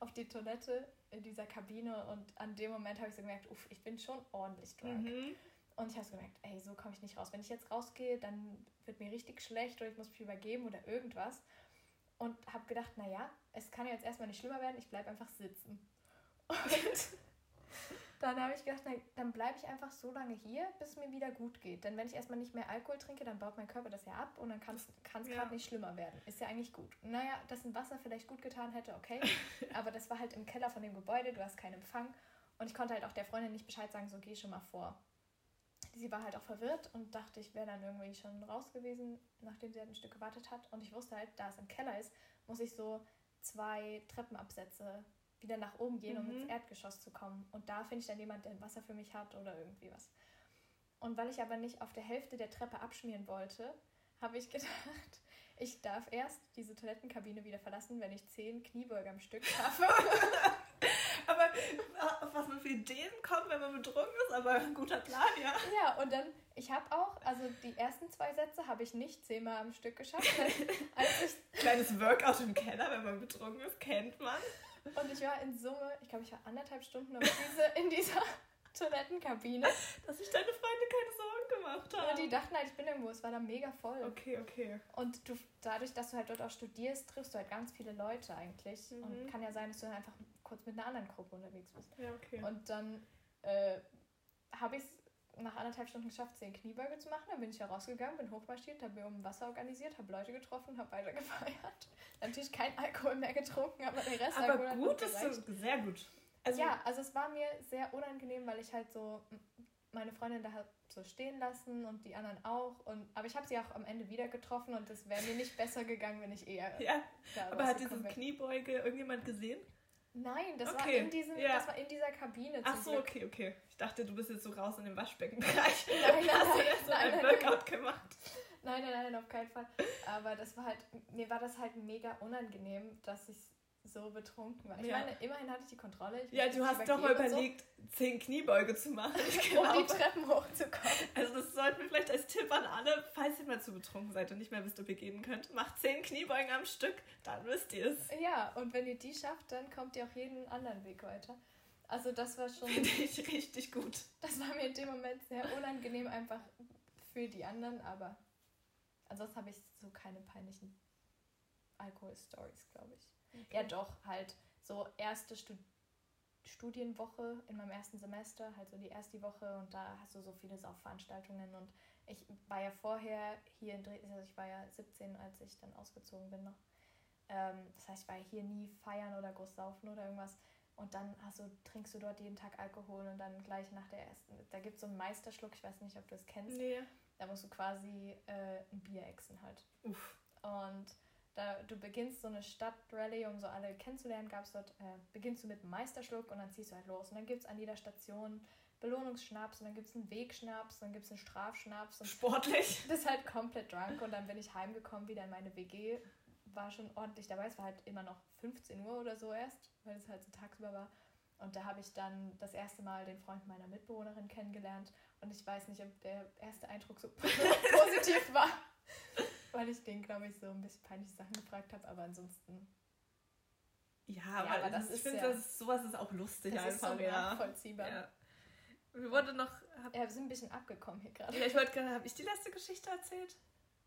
auf die Toilette in dieser Kabine und an dem Moment habe ich so gemerkt, uff, ich bin schon ordentlich drunk. Mhm. Und ich habe so gemerkt, ey, so komme ich nicht raus. Wenn ich jetzt rausgehe, dann wird mir richtig schlecht oder ich muss mich übergeben oder irgendwas. Und habe gedacht, naja, es kann jetzt erstmal nicht schlimmer werden, ich bleibe einfach sitzen. [LAUGHS] Und dann habe ich gedacht, na, dann bleibe ich einfach so lange hier, bis es mir wieder gut geht. Denn wenn ich erstmal nicht mehr Alkohol trinke, dann baut mein Körper das ja ab und dann kann es ja. gerade nicht schlimmer werden. Ist ja eigentlich gut. Naja, dass ein Wasser vielleicht gut getan hätte, okay. [LAUGHS] Aber das war halt im Keller von dem Gebäude, du hast keinen Empfang. Und ich konnte halt auch der Freundin nicht Bescheid sagen, so geh schon mal vor. Sie war halt auch verwirrt und dachte, ich wäre dann irgendwie schon raus gewesen, nachdem sie halt ein Stück gewartet hat. Und ich wusste halt, da es im Keller ist, muss ich so zwei Treppenabsätze wieder nach oben gehen, um ins mhm. Erdgeschoss zu kommen. Und da finde ich dann jemand, der ein Wasser für mich hat oder irgendwie was. Und weil ich aber nicht auf der Hälfte der Treppe abschmieren wollte, habe ich [LAUGHS] gedacht, ich darf erst diese Toilettenkabine wieder verlassen, wenn ich zehn Kniebeuge am Stück schaffe. [LAUGHS] aber auf was man für Ideen kommt, wenn man betrunken ist, aber ein guter Plan, ja. Ja, und dann, ich habe auch, also die ersten zwei Sätze habe ich nicht zehnmal am Stück geschafft. [LAUGHS] Als ich Kleines Workout im Keller, wenn man betrunken ist, kennt man. Und ich war in Summe, ich glaube, ich war anderthalb Stunden auf diese, in dieser [LAUGHS] Toilettenkabine. Dass sich deine Freunde keine Sorgen gemacht haben. Ja, die dachten halt, ich bin irgendwo, es war da mega voll. Okay, okay. Und du, dadurch, dass du halt dort auch studierst, triffst du halt ganz viele Leute eigentlich. Mhm. Und kann ja sein, dass du dann einfach kurz mit einer anderen Gruppe unterwegs bist. Ja, okay. Und dann äh, habe ich es nach anderthalb Stunden geschafft, zehn Kniebeuge zu machen. Dann bin ich ja rausgegangen, bin hochmarschiert, habe mir um Wasser organisiert, habe Leute getroffen, habe weiter [LAUGHS] gefeiert. Natürlich kein Alkohol mehr getrunken, aber der Rest aber Alkohol gut, ist so, sehr gut. Also, ja, also es war mir sehr unangenehm, weil ich halt so meine Freundin da halt so stehen lassen und die anderen auch. Und, aber ich habe sie auch am Ende wieder getroffen und es wäre mir nicht besser gegangen, wenn ich eher. Ja, aber hat diese Kniebeuge irgendjemand gesehen? Nein, das, okay. war in diesem, ja. das war in dieser Kabine. Ach so, Glück. okay, okay. Ich dachte, du bist jetzt so raus in den Waschbeckenbereich. [LAUGHS] Nein, nein, [LAUGHS] hast du jetzt so ein Workout gemacht. Nein, nein, nein, auf keinen Fall. Aber das war halt, mir war das halt mega unangenehm, dass ich so betrunken war. Ich ja. meine, immerhin hatte ich die Kontrolle. Ich ja, du hast doch mal überlegt, so. zehn Kniebeuge zu machen. [LAUGHS] um die Treppen hochzukommen. Also das sollten wir vielleicht als Tipp an alle, falls ihr mal zu betrunken seid und nicht mehr wisst, ob ihr gehen könnt, macht zehn Kniebeugen am Stück, dann wisst ihr es. Ja, und wenn ihr die schafft, dann kommt ihr auch jeden anderen Weg weiter. Also das war schon... Finde ich richtig gut. Das war mir in dem Moment sehr unangenehm einfach für die anderen, aber ansonsten habe ich so keine peinlichen Alkohol-Stories, glaube ich. Okay. Ja, doch, halt so erste Stud Studienwoche in meinem ersten Semester, halt so die erste Woche und da hast du so viele Saufveranstaltungen und ich war ja vorher hier in Dresden, also ich war ja 17, als ich dann ausgezogen bin noch. Ähm, das heißt, ich war hier nie feiern oder groß saufen oder irgendwas. Und dann hast du, trinkst du dort jeden Tag Alkohol und dann gleich nach der ersten, da gibt es so einen Meisterschluck, ich weiß nicht, ob du es kennst. Nee. Da musst du quasi äh, ein Bier exen halt. Uff. Und da, du beginnst so eine Stadtrallye, um so alle kennenzulernen, gab es dort, äh, beginnst du mit einem Meisterschluck und dann ziehst du halt los. Und dann gibt es an jeder Station Belohnungsschnaps und dann gibt es einen Wegschnaps und dann gibt es einen Strafschnaps. Und Sportlich. [LAUGHS] Das ist halt komplett drunk und dann bin ich heimgekommen wieder in meine WG. War schon ordentlich dabei. Es war halt immer noch 15 Uhr oder so erst, weil es halt so tagsüber war. Und da habe ich dann das erste Mal den Freund meiner Mitbewohnerin kennengelernt. Und ich weiß nicht, ob der erste Eindruck so [LAUGHS] positiv war weil ich den, glaube ich, so ein bisschen peinliche Sachen gefragt habe, aber ansonsten. Ja, ja aber, das ich finde, ja, sowas ist auch lustig das einfach. Ist so ja. nachvollziehbar. Ja. Wir wurden noch. Hab, ja, wir sind ein bisschen abgekommen hier gerade. Ja, ich wollte gerade, habe ich die letzte Geschichte erzählt?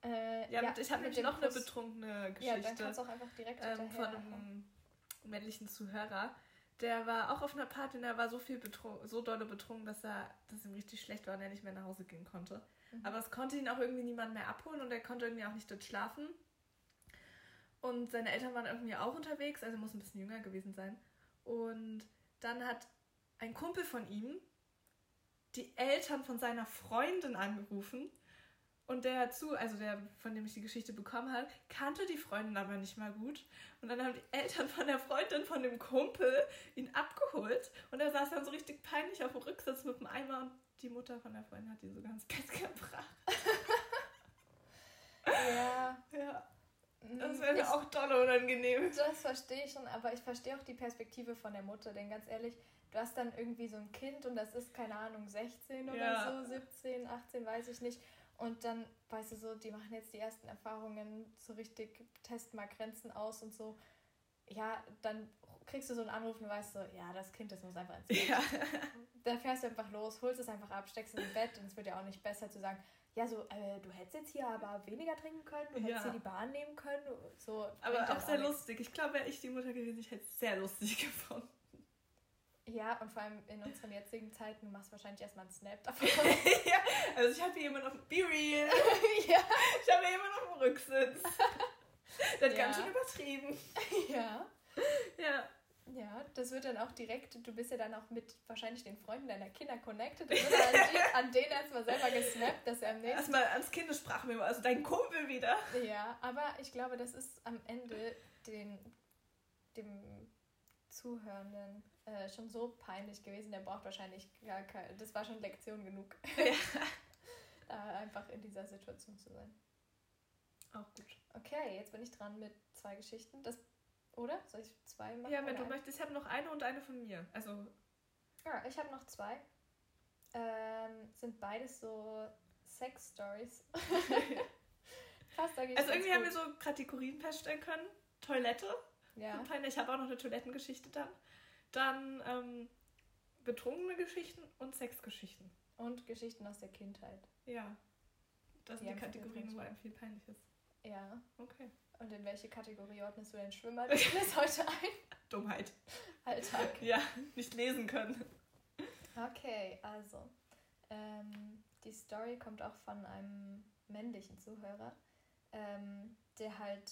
Äh, ja, ja, ich habe nämlich noch Plus. eine betrunkene Geschichte. Ja, dann kannst du auch einfach direkt ähm, Von einem männlichen Zuhörer. Der war auch auf einer Party und er war so viel betrunken, so dolle betrunken, dass er, dass ihm richtig schlecht war und er nicht mehr nach Hause gehen konnte. Mhm. Aber es konnte ihn auch irgendwie niemand mehr abholen und er konnte irgendwie auch nicht dort schlafen. Und seine Eltern waren irgendwie auch unterwegs, also muss ein bisschen jünger gewesen sein. Und dann hat ein Kumpel von ihm die Eltern von seiner Freundin angerufen. Und der zu, also der, von dem ich die Geschichte bekommen habe, kannte die Freundin aber nicht mal gut. Und dann haben die Eltern von der Freundin von dem Kumpel ihn abgeholt. Und er saß dann so richtig peinlich auf dem Rücksitz mit dem Eimer und die Mutter von der Freundin hat ihn so ganz [LAUGHS] Bett gebracht. ja. Ja. Das wäre mir auch toll unangenehm. Das verstehe ich schon, aber ich verstehe auch die Perspektive von der Mutter, denn ganz ehrlich, du hast dann irgendwie so ein Kind und das ist, keine Ahnung, 16 oder ja. so, 17, 18, weiß ich nicht. Und dann, weißt du, so, die machen jetzt die ersten Erfahrungen, so richtig testen mal Grenzen aus und so. Ja, dann kriegst du so einen Anruf und weißt so, ja, das Kind, das muss einfach ins Bett. Ja. [LAUGHS] Dann fährst du einfach los, holst es einfach ab, steckst es ins Bett und es wird ja auch nicht besser zu sagen, ja, so, äh, du hättest jetzt hier aber weniger trinken können, du hättest ja. hier die Bahn nehmen können. So, aber auch sehr auch lustig. Ich glaube, wäre ich die Mutter gewesen, ich hätte es sehr lustig [LAUGHS] gefunden. Ja, und vor allem in unseren jetzigen Zeiten, du machst wahrscheinlich erstmal einen Snap [LAUGHS] davon. ja, also ich habe hier jemanden auf dem Be Real. ja. Ich habe hier jemanden auf dem Rücksitz. Das ist ja. ganz schön übertrieben. Ja. Ja. Ja, das wird dann auch direkt, du bist ja dann auch mit wahrscheinlich den Freunden deiner Kinder connected. Das wird an, an denen erstmal selber gesnappt, dass er am nächsten. Erstmal ans Kindessprachmemo, also dein Kumpel wieder. Ja, aber ich glaube, das ist am Ende den, dem Zuhörenden äh, schon so peinlich gewesen, der braucht wahrscheinlich gar keine. Das war schon Lektion genug. Ja. [LAUGHS] da einfach in dieser Situation zu sein. Auch gut. Okay, jetzt bin ich dran mit zwei Geschichten. Das oder? Soll ich zwei machen? Ja, wenn du möchtest. Ich habe noch eine und eine von mir. Also. Ja, ich habe noch zwei. Ähm, sind beides so Sex-Stories. [LAUGHS] Krass, da Also irgendwie haben wir so Kategorien feststellen können. Toilette. Ja. Ich habe auch noch eine Toilettengeschichte dann. Dann ähm, betrunkene Geschichten und Sexgeschichten. Und Geschichten aus der Kindheit. Ja. Das sind die, die Kategorien, wo einem viel peinlich ist. Ja. Okay. Und in welche Kategorie ordnest du den Schwimmer das heute ein? Dummheit. Alltag. [LAUGHS] Ja, nicht lesen können. Okay, also. Ähm, die Story kommt auch von einem männlichen Zuhörer, ähm, der halt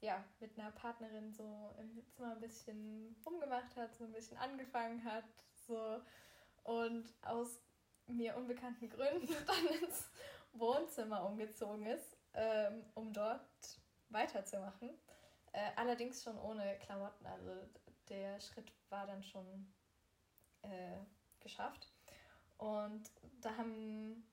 ja, mit einer Partnerin so im Zimmer ein bisschen rumgemacht hat, so ein bisschen angefangen hat, so und aus mir unbekannten Gründen [LAUGHS] dann ins Wohnzimmer umgezogen ist, ähm, um dort weiterzumachen. Äh, allerdings schon ohne Klamotten. Also der Schritt war dann schon äh, geschafft. Und da haben,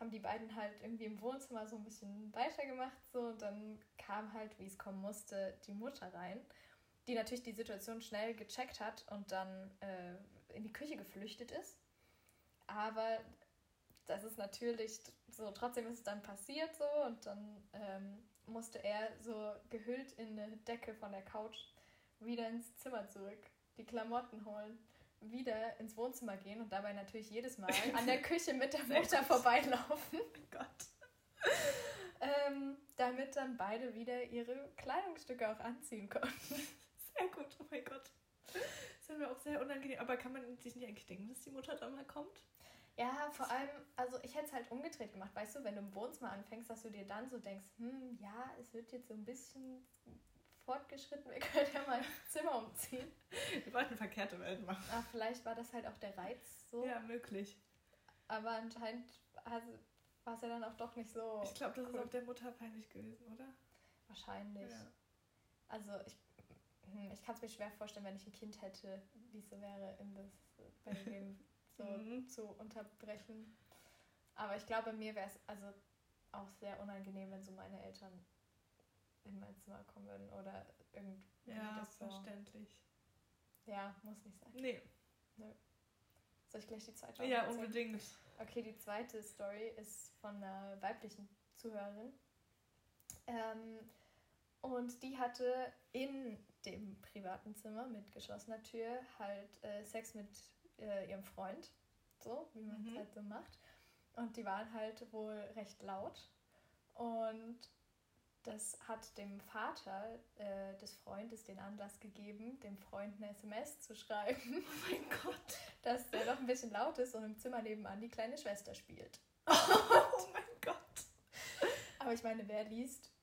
haben die beiden halt irgendwie im Wohnzimmer so ein bisschen weitergemacht. So, und dann kam halt, wie es kommen musste, die Mutter rein, die natürlich die Situation schnell gecheckt hat und dann äh, in die Küche geflüchtet ist. Aber das ist natürlich so, trotzdem ist es dann passiert so und dann ähm, musste er so gehüllt in eine Decke von der Couch wieder ins Zimmer zurück, die Klamotten holen, wieder ins Wohnzimmer gehen und dabei natürlich jedes Mal [LAUGHS] an der Küche mit der Mutter vorbeilaufen. Oh Gott. ähm, damit dann beide wieder ihre Kleidungsstücke auch anziehen konnten. Sehr gut, oh mein Gott. Das ist mir auch sehr unangenehm. Aber kann man sich nicht eigentlich denken, dass die Mutter dann mal kommt? Ja, vor allem, also ich hätte es halt umgedreht gemacht. Weißt du, wenn du im Wohnzimmer anfängst, dass du dir dann so denkst, hm, ja, es wird jetzt so ein bisschen fortgeschritten, wir können ja mal ins Zimmer umziehen. Wir wollten verkehrte Welt machen. Ach, vielleicht war das halt auch der Reiz so. Ja, möglich. Aber anscheinend war es ja dann auch doch nicht so. Ich glaube, das cool. ist auch der Mutter peinlich gewesen, oder? Wahrscheinlich. Ja. Also ich, hm, ich kann es mir schwer vorstellen, wenn ich ein Kind hätte, wie es so wäre, in das, bei dem so mhm. zu unterbrechen. Aber ich glaube, mir wäre es also auch sehr unangenehm, wenn so meine Eltern in mein Zimmer kommen würden oder irgendwie. Ja, das so. verständlich. Ja, muss nicht sein. Nee. Nö. Soll ich gleich die zweite Ja, erzählen? unbedingt. Okay, die zweite Story ist von einer weiblichen Zuhörerin. Ähm, und die hatte in dem privaten Zimmer mit geschlossener Tür halt äh, Sex mit äh, ihrem Freund, so wie man es mhm. halt so macht. Und die waren halt wohl recht laut. Und das hat dem Vater äh, des Freundes den Anlass gegeben, dem Freund eine SMS zu schreiben. Oh mein Gott. Dass der doch ein bisschen laut ist und im Zimmer nebenan die kleine Schwester spielt. Oh mein Gott. Aber ich meine, wer liest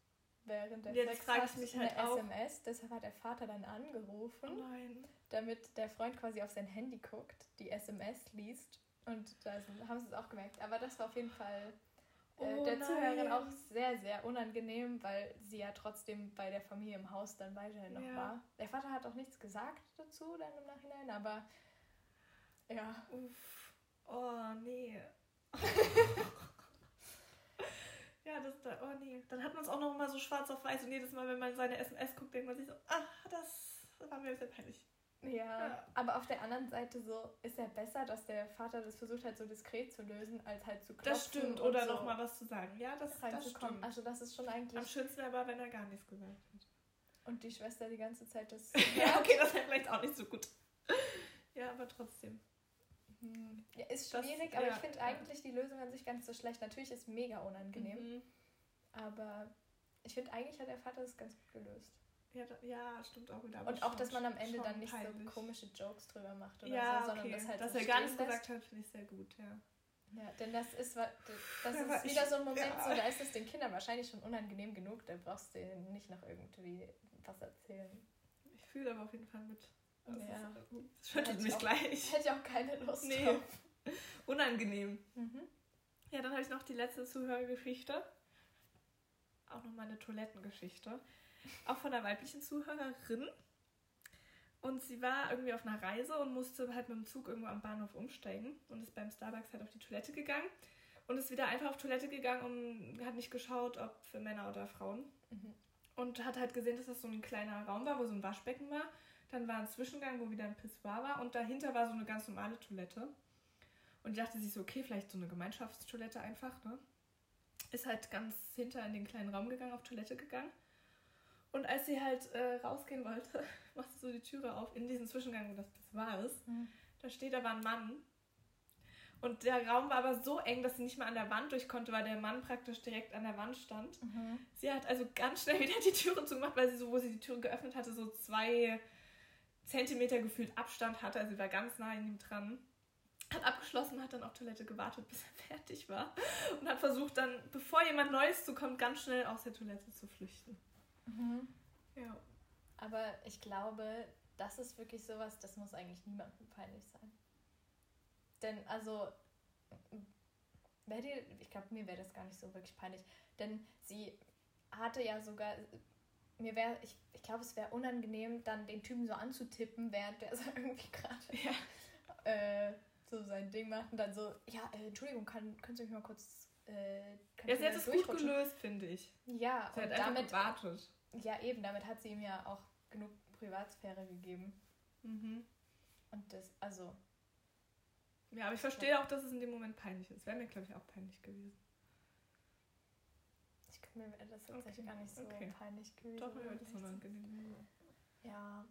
während der Jetzt frage ich mich halt eine auch. SMS? Deshalb hat der Vater dann angerufen. Oh nein damit der Freund quasi auf sein Handy guckt, die SMS liest Und da haben sie es auch gemerkt. Aber das war auf jeden Fall äh, oh, der nein. Zuhörerin auch sehr, sehr unangenehm, weil sie ja trotzdem bei der Familie im Haus dann weiterhin noch ja. war. Der Vater hat auch nichts gesagt dazu dann im Nachhinein, aber ja. Uff. Oh, nee. [LAUGHS] ja, das da, oh nee. Dann hat man es auch noch mal so schwarz auf weiß und jedes Mal, wenn man seine SMS guckt, denkt man sich so, ach, das war mir sehr peinlich. Ja, ja, aber auf der anderen Seite so ist ja besser, dass der Vater das versucht hat, so diskret zu lösen, als halt zu klopfen. Das stimmt, oder so nochmal was zu sagen. Ja, das, das stimmt. Also das ist schon eigentlich... Am schönsten aber, wenn er gar nichts gesagt hat. Und die Schwester die ganze Zeit das... [LAUGHS] ja, okay, das wäre vielleicht auch nicht so gut. ja, aber trotzdem. Ja, ist schwierig, das, aber ja, ich finde ja. eigentlich die Lösung an sich gar nicht so schlecht. Natürlich ist es mega unangenehm, mhm. aber ich finde eigentlich hat der Vater das ganz gut gelöst. Ja, da, ja stimmt auch wieder. Und auch, dass man am Ende dann nicht peinlich. so komische Jokes drüber macht oder ja, so, sondern okay. das halt Dass so er gar nichts gesagt hat, finde ich sehr gut, ja. Ja, denn das ist, das ist wieder so ein Moment, so, da ist es den Kindern wahrscheinlich schon unangenehm genug, da brauchst du denen nicht noch irgendwie was erzählen. Ich fühle aber auf jeden Fall mit. Das ja. das schüttelt mich auch, gleich. Hätte ich auch keine Lust nee. drauf. Unangenehm. Mhm. Ja, dann habe ich noch die letzte Zuhörergeschichte. Auch nochmal eine Toilettengeschichte auch von einer weiblichen Zuhörerin. Und sie war irgendwie auf einer Reise und musste halt mit dem Zug irgendwo am Bahnhof umsteigen und ist beim Starbucks halt auf die Toilette gegangen und ist wieder einfach auf Toilette gegangen und hat nicht geschaut, ob für Männer oder Frauen. Mhm. Und hat halt gesehen, dass das so ein kleiner Raum war, wo so ein Waschbecken war. Dann war ein Zwischengang, wo wieder ein Pissoir war und dahinter war so eine ganz normale Toilette. Und die dachte sich so, okay, vielleicht so eine Gemeinschaftstoilette einfach, ne? Ist halt ganz hinter in den kleinen Raum gegangen, auf Toilette gegangen und als sie halt äh, rausgehen wollte, [LAUGHS] macht sie so die Türe auf in diesen Zwischengang, wo das war ist. Mhm. Da steht aber ein Mann. Und der Raum war aber so eng, dass sie nicht mal an der Wand durch konnte, weil der Mann praktisch direkt an der Wand stand. Mhm. Sie hat also ganz schnell [LAUGHS] wieder die Türe zugemacht, weil sie so, wo sie die Türe geöffnet hatte, so zwei Zentimeter gefühlt Abstand hatte. Also sie war ganz nah in ihm dran. Hat abgeschlossen, hat dann auf Toilette gewartet, bis er [LAUGHS] fertig war. Und hat versucht dann, bevor jemand Neues zukommt, ganz schnell aus der Toilette zu flüchten. Mhm. Ja. Aber ich glaube, das ist wirklich sowas, das muss eigentlich niemandem peinlich sein. Denn, also, dir, ich glaube, mir wäre das gar nicht so wirklich peinlich. Denn sie hatte ja sogar, mir wäre, ich, ich glaube, es wäre unangenehm, dann den Typen so anzutippen, während der [LAUGHS] so irgendwie gerade ja. äh, so sein Ding macht und dann so, ja, äh, Entschuldigung, kann, können Sie mich mal kurz. Äh, ja, sie hat es gut gelöst, finde ich. Ja, sie hat einfach damit, gewartet. Ja, eben, damit hat sie ihm ja auch genug Privatsphäre gegeben. Mhm. Und das, also. Ja, aber ich verstehe auch, dass es in dem Moment peinlich ist. Wäre mir, glaube ich, auch peinlich gewesen. Ich mir das tatsächlich okay. gar nicht so okay. peinlich gewesen. Doch, ja, das ist unangenehm. Ja.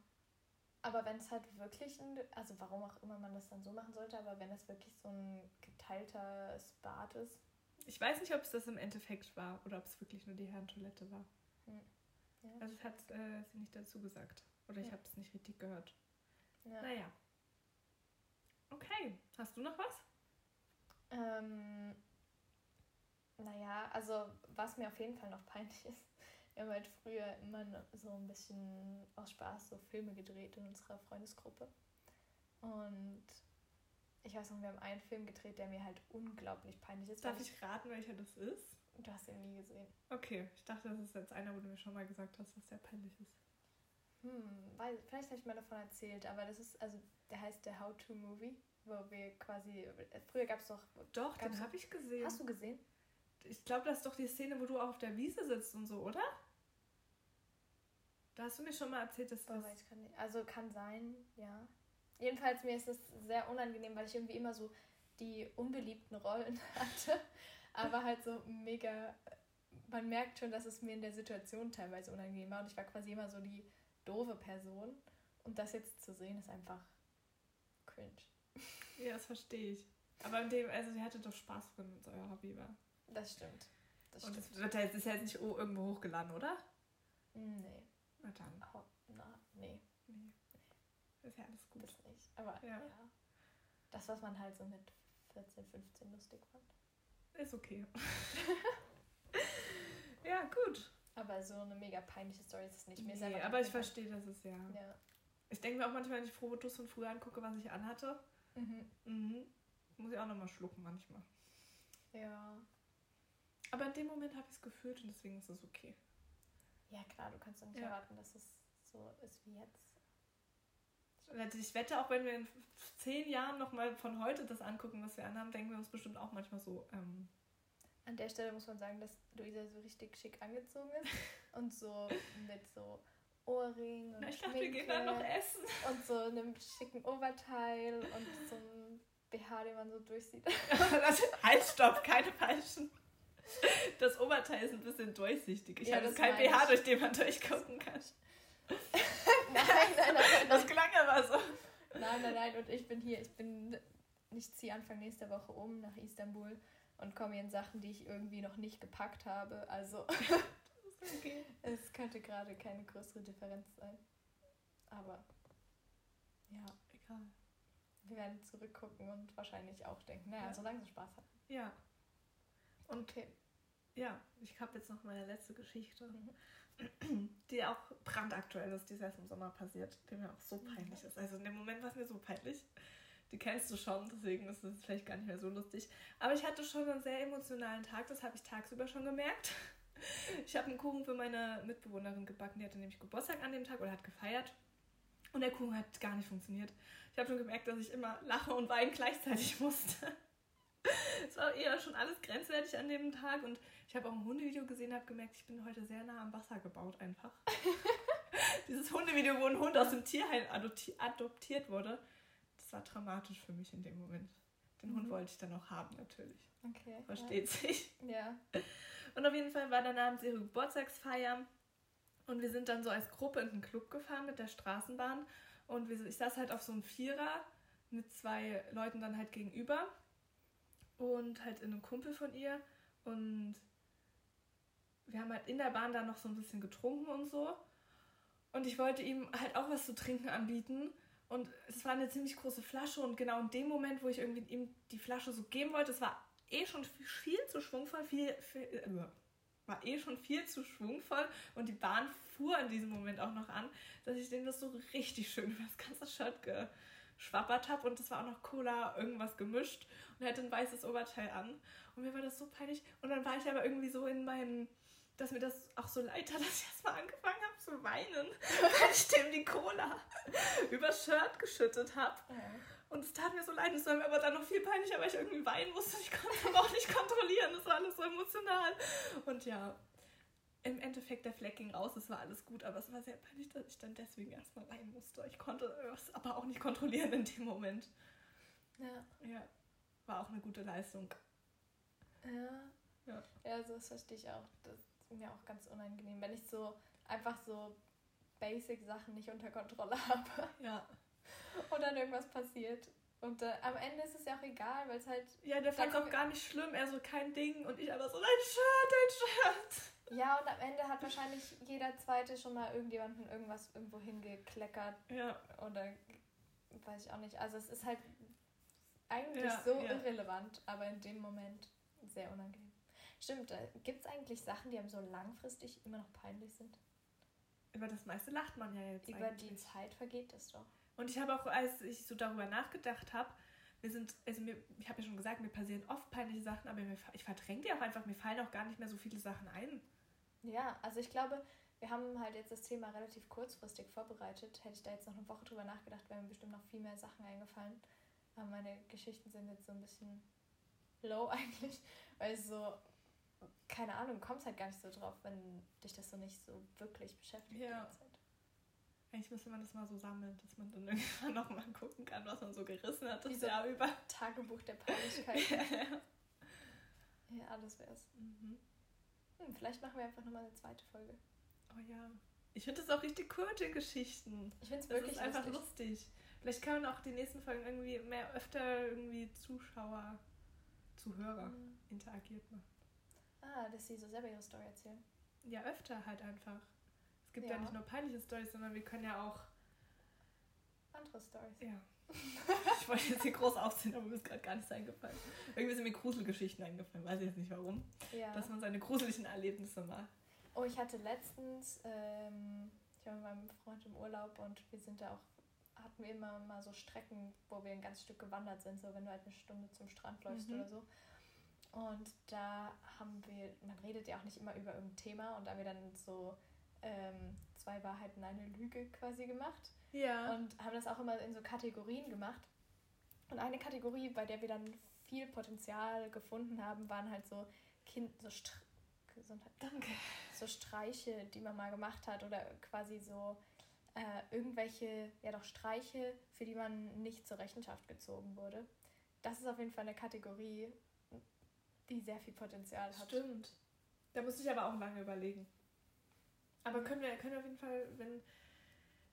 Aber wenn es halt wirklich ein, also warum auch immer man das dann so machen sollte, aber wenn es wirklich so ein geteilter Bad ist. Ich weiß nicht, ob es das im Endeffekt war oder ob es wirklich nur die Herrentoilette war. Hm. Ja, also das hat äh, sie nicht dazu gesagt. Oder ich ja. habe es nicht richtig gehört. Ja. Naja. Okay. Hast du noch was? Ähm, naja, also was mir auf jeden Fall noch peinlich ist, [LAUGHS] wir haben halt früher immer so ein bisschen aus Spaß so Filme gedreht in unserer Freundesgruppe. Und ich weiß noch, wir haben einen Film gedreht, der mir halt unglaublich peinlich ist. Darf ich raten, welcher das ist? Du hast ihn nie gesehen. Okay, ich dachte, das ist jetzt einer, wo du mir schon mal gesagt hast, dass der peinlich ist. Hm, weil, vielleicht habe ich mal davon erzählt, aber das ist, also, der heißt der How-To-Movie, wo wir quasi, früher gab es doch... Doch, den habe ich gesehen. Hast du gesehen? Ich glaube, das ist doch die Szene, wo du auch auf der Wiese sitzt und so, oder? Da hast du mir schon mal erzählt, dass oh, das... Weiß kann nicht. Also kann sein, ja. Jedenfalls mir ist es sehr unangenehm, weil ich irgendwie immer so die unbeliebten Rollen [LAUGHS] hatte aber halt so mega, man merkt schon, dass es mir in der Situation teilweise unangenehm war und ich war quasi immer so die doofe Person und das jetzt zu sehen ist einfach cringe. Ja, das verstehe ich. Aber in dem, also ihr hattet doch Spaß drin, wenn es euer Hobby war. Das stimmt. Das und stimmt. das wird ist ja jetzt nicht irgendwo hochgeladen, oder? Nee. Na dann. Oh, na, nee. Nee. Ist ja alles gut. Das nicht. Aber ja. ja. Das, was man halt so mit 14, 15 lustig fand. Ist okay. [LAUGHS] ja, gut. Aber so eine mega peinliche Story ist es nicht. Mir nee, aber ich verstehe, dass es ja. ja. Ich denke mir auch manchmal, wenn ich Fotos von früher angucke, was ich anhatte. Mhm. Mhm. muss ich auch nochmal schlucken manchmal. Ja. Aber in dem Moment habe ich es gefühlt und deswegen ist es okay. Ja, klar, du kannst doch nicht ja. erwarten, dass es so ist wie jetzt. Also ich wette, auch wenn wir in zehn Jahren nochmal von heute das angucken, was wir anhaben, denken wir uns bestimmt auch manchmal so. Ähm An der Stelle muss man sagen, dass Luisa so richtig schick angezogen ist [LAUGHS] und so mit so Ohrring und Na, ich Schminke dachte, wir gehen dann noch essen. Und so einem schicken Oberteil und so einem BH, den man so durchsieht. [LAUGHS] halt, stopp, keine falschen. Das Oberteil ist ein bisschen durchsichtig. Ich ja, habe kein BH, ich. durch den man durchgucken kann. nein, nein, nein, Das klang aber so. Nein, nein, nein. Und ich bin hier, ich bin, ich ziehe Anfang nächster Woche um nach Istanbul und komme hier in Sachen, die ich irgendwie noch nicht gepackt habe. Also [LAUGHS] okay. es könnte gerade keine größere Differenz sein. Aber ja. Egal. Wir werden zurückgucken und wahrscheinlich auch denken, naja, ja. solange sie Spaß hat. Ja. Und okay. Ja, ich habe jetzt noch meine letzte Geschichte. Mhm die auch brandaktuell ist, die ist erst im Sommer passiert, die mir auch so mhm. peinlich ist. Also in dem Moment war es mir so peinlich. Die kennst du schon, deswegen ist es vielleicht gar nicht mehr so lustig. Aber ich hatte schon einen sehr emotionalen Tag, das habe ich tagsüber schon gemerkt. Ich habe einen Kuchen für meine Mitbewohnerin gebacken, die hatte nämlich Geburtstag an dem Tag oder hat gefeiert. Und der Kuchen hat gar nicht funktioniert. Ich habe schon gemerkt, dass ich immer lache und weinen gleichzeitig [LAUGHS] musste. Es war eher schon alles grenzwertig an dem Tag und ich habe auch ein Hundevideo gesehen, habe gemerkt, ich bin heute sehr nah am Wasser gebaut einfach. [LAUGHS] Dieses Hundevideo, wo ein Hund aus dem Tierheim adoptiert wurde, das war dramatisch für mich in dem Moment. Den Hund mhm. wollte ich dann auch haben, natürlich. Okay. Versteht ja. sich. Ja. Und auf jeden Fall war dann abends ihre Geburtstagsfeier und wir sind dann so als Gruppe in den Club gefahren mit der Straßenbahn und ich saß halt auf so einem Vierer mit zwei Leuten dann halt gegenüber und halt in einem Kumpel von ihr und wir haben halt in der Bahn dann noch so ein bisschen getrunken und so. Und ich wollte ihm halt auch was zu trinken anbieten. Und es war eine ziemlich große Flasche. Und genau in dem Moment, wo ich irgendwie ihm die Flasche so geben wollte, es war eh schon viel zu schwungvoll, viel, viel äh, war eh schon viel zu schwungvoll. Und die Bahn fuhr in diesem Moment auch noch an, dass ich dem das so richtig schön über das ganze Shirt geschwappert habe. Und das war auch noch Cola, irgendwas gemischt. Und er hatte ein weißes Oberteil an. Und mir war das so peinlich. Und dann war ich aber irgendwie so in meinem dass mir das auch so leid hat, [LAUGHS] dass ich erstmal angefangen habe zu weinen, weil ich dem die Cola [LAUGHS] übers Shirt geschüttet habe. Ja. Und es tat mir so leid, es war mir aber dann noch viel peinlicher, weil ich irgendwie weinen musste. Ich konnte es aber auch nicht kontrollieren, das war alles so emotional. Und ja, im Endeffekt der Fleck ging raus, es war alles gut, aber es war sehr peinlich, dass ich dann deswegen erstmal weinen musste. Ich konnte es aber auch nicht kontrollieren in dem Moment. Ja. Ja, war auch eine gute Leistung. Ja. Ja, ja so das verstehe ich auch. Das mir auch ganz unangenehm, wenn ich so einfach so Basic-Sachen nicht unter Kontrolle [LAUGHS] habe. Ja. Und dann irgendwas passiert. Und äh, am Ende ist es ja auch egal, weil es halt. Ja, der fand es auch gar nicht schlimm, er so kein Ding und ich aber so, dein Shirt, dein Shirt. Ja, und am Ende hat wahrscheinlich jeder Zweite schon mal irgendjemanden irgendwas irgendwo hingekleckert. Ja. Oder weiß ich auch nicht. Also es ist halt eigentlich ja, so ja. irrelevant, aber in dem Moment sehr unangenehm. Stimmt, gibt es eigentlich Sachen, die einem so langfristig immer noch peinlich sind? Über das meiste lacht man ja jetzt. Über eigentlich. die Zeit vergeht es doch. Und ich habe auch, als ich so darüber nachgedacht habe, wir sind, also mir, ich habe ja schon gesagt, mir passieren oft peinliche Sachen, aber mir, ich verdränge die auch einfach, mir fallen auch gar nicht mehr so viele Sachen ein. Ja, also ich glaube, wir haben halt jetzt das Thema relativ kurzfristig vorbereitet. Hätte ich da jetzt noch eine Woche drüber nachgedacht, wären mir bestimmt noch viel mehr Sachen eingefallen. Aber meine Geschichten sind jetzt so ein bisschen low [LAUGHS] eigentlich, weil so keine Ahnung, kommst halt gar nicht so drauf, wenn dich das so nicht so wirklich beschäftigt. Ja. Eigentlich müsste man das mal so sammeln, dass man dann [LAUGHS] irgendwann nochmal gucken kann, was man so gerissen hat das Jahr über. Tagebuch der Peinlichkeit. [LAUGHS] ja, ja, das wär's. Mhm. Hm, vielleicht machen wir einfach nochmal eine zweite Folge. Oh ja. Ich finde das auch richtig kurze Geschichten. Ich finde es wirklich ist einfach lustig. lustig. Vielleicht kann man auch die nächsten Folgen irgendwie mehr öfter irgendwie Zuschauer, Zuhörer mhm. interagiert machen. Ah, dass sie so selber ihre Story erzählen. Ja, öfter halt einfach. Es gibt ja, ja nicht nur peinliche Stories, sondern wir können ja auch. Andere Stories. Ja. Ich wollte jetzt hier groß aufziehen, aber mir ist gerade gar nichts eingefallen. Irgendwie sind mir Gruselgeschichten eingefallen, weiß ich jetzt nicht warum. Ja. Dass man seine gruseligen Erlebnisse mal. Oh, ich hatte letztens, ähm, ich war mit meinem Freund im Urlaub und wir sind da auch hatten wir immer mal so Strecken, wo wir ein ganzes Stück gewandert sind, so wenn du halt eine Stunde zum Strand läufst mhm. oder so. Und da haben wir, man redet ja auch nicht immer über irgendein Thema und da haben wir dann so ähm, zwei Wahrheiten, eine Lüge quasi gemacht. Ja. Und haben das auch immer in so Kategorien gemacht. Und eine Kategorie, bei der wir dann viel Potenzial gefunden haben, waren halt so Kind, so Str Gesundheit. Danke. So Streiche, die man mal gemacht hat oder quasi so äh, irgendwelche, ja doch Streiche, für die man nicht zur Rechenschaft gezogen wurde. Das ist auf jeden Fall eine Kategorie, die sehr viel Potenzial hat. Stimmt. Da muss ich aber auch lange überlegen. Aber können wir, können wir auf jeden Fall, wenn,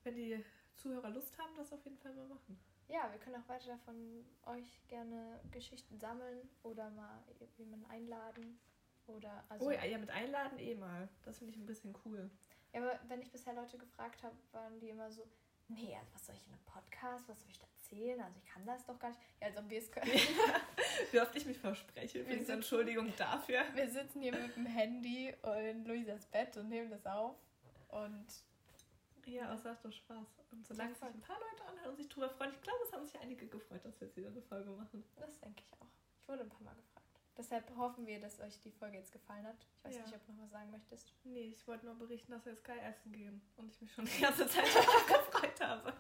wenn die Zuhörer Lust haben, das auf jeden Fall mal machen. Ja, wir können auch weiter von euch gerne Geschichten sammeln oder mal jemanden einladen. Oder also oh ja, ja, mit einladen eh mal. Das finde ich ein bisschen cool. Ja, aber wenn ich bisher Leute gefragt habe, waren die immer so, nee, also was soll ich in einem Podcast, was soll ich da erzählen? Also ich kann das doch gar nicht. Ja, als ob wir es können. [LAUGHS] Wie oft ich mich verspreche. Übrigens Entschuldigung dafür. Wir sitzen hier mit dem Handy in Luisas Bett und nehmen das auf. Und ja, es macht doch Spaß. Und solange sich ein paar Leute anhören und sich drüber freuen, ich glaube, es haben sich einige gefreut, dass wir jetzt wieder eine Folge machen. Das denke ich auch. Ich wurde ein paar Mal gefragt. Deshalb hoffen wir, dass euch die Folge jetzt gefallen hat. Ich weiß ja. nicht, ob du noch was sagen möchtest. Nee, ich wollte nur berichten, dass wir jetzt geil essen gehen und ich mich schon die ganze Zeit [LAUGHS] darauf gefreut habe.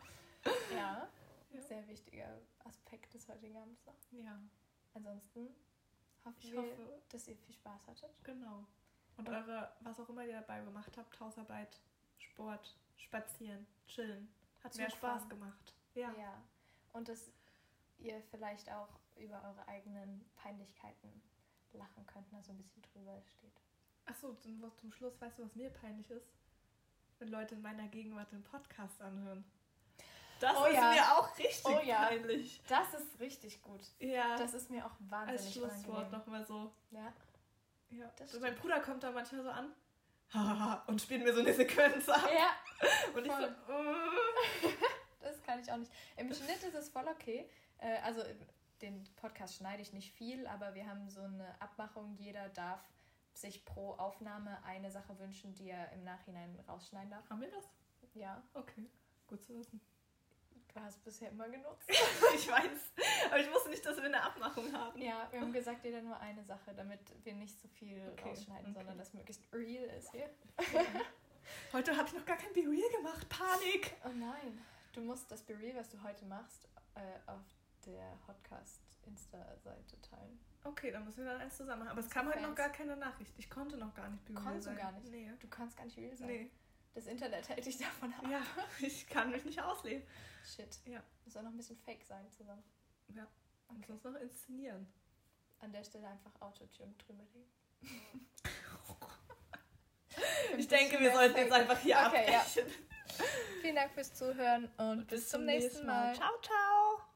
Ja, ja, sehr wichtiger Aspekt des heutigen Abends. Ja. Ansonsten hoffe ich, hoffe, dass ihr viel Spaß hattet. Genau. Und eure, was auch immer ihr dabei gemacht habt, Hausarbeit, Sport, Spazieren, Chillen, hat Zug mehr Spaß gemacht. Ja. ja. Und dass ihr vielleicht auch über eure eigenen Peinlichkeiten lachen könnt, da so ein bisschen drüber steht. Achso, zum, zum Schluss, weißt du, was mir peinlich ist? Wenn Leute in meiner Gegenwart den Podcast anhören. Das oh, ist ja. mir auch richtig oh, ja. peinlich. Das ist richtig gut. Ja. Das ist mir auch wahnsinnig Als Schlusswort nochmal so. Ja. Ja. Das mein Bruder kommt da manchmal so an und spielt mir so eine Sequenz ab. Ja. [LAUGHS] Und ich voll. so. [LAUGHS] das kann ich auch nicht. Im Schnitt ist es voll okay. Äh, also den Podcast schneide ich nicht viel, aber wir haben so eine Abmachung. Jeder darf sich pro Aufnahme eine Sache wünschen, die er im Nachhinein rausschneiden darf. Haben wir das? Ja. Okay, gut zu wissen. Du hast bisher immer genutzt. [LAUGHS] ich weiß. Aber ich wusste nicht, dass wir eine Abmachung haben. Ja, wir haben gesagt, jeder nur eine Sache, damit wir nicht so viel okay. rausschneiden, okay. sondern das möglichst real ist hier. [LAUGHS] Heute habe ich noch gar kein Be Real gemacht. Panik! Oh nein. Du musst das Be Real, was du heute machst, äh, auf der Podcast-Insta-Seite teilen. Okay, dann müssen wir dann eins zusammen machen. Aber es kam heute noch gar keine Nachricht. Ich konnte noch gar nicht Be Real Konntest sein. du gar nicht? Nee. Du kannst gar nicht real sein? Nee. Das Internet hält dich davon ab. Ja, ich kann mich nicht ausleben. Shit. Ja. Das soll noch ein bisschen fake sein zusammen. Ja. Okay. sonst noch inszenieren. An der Stelle einfach Autotune drüber legen. ich denke, wir sollten jetzt einfach hier okay, abbrechen. Ja. Vielen Dank fürs Zuhören und, und bis, bis, zum nächsten Mal. Mal. Ciao, ciao.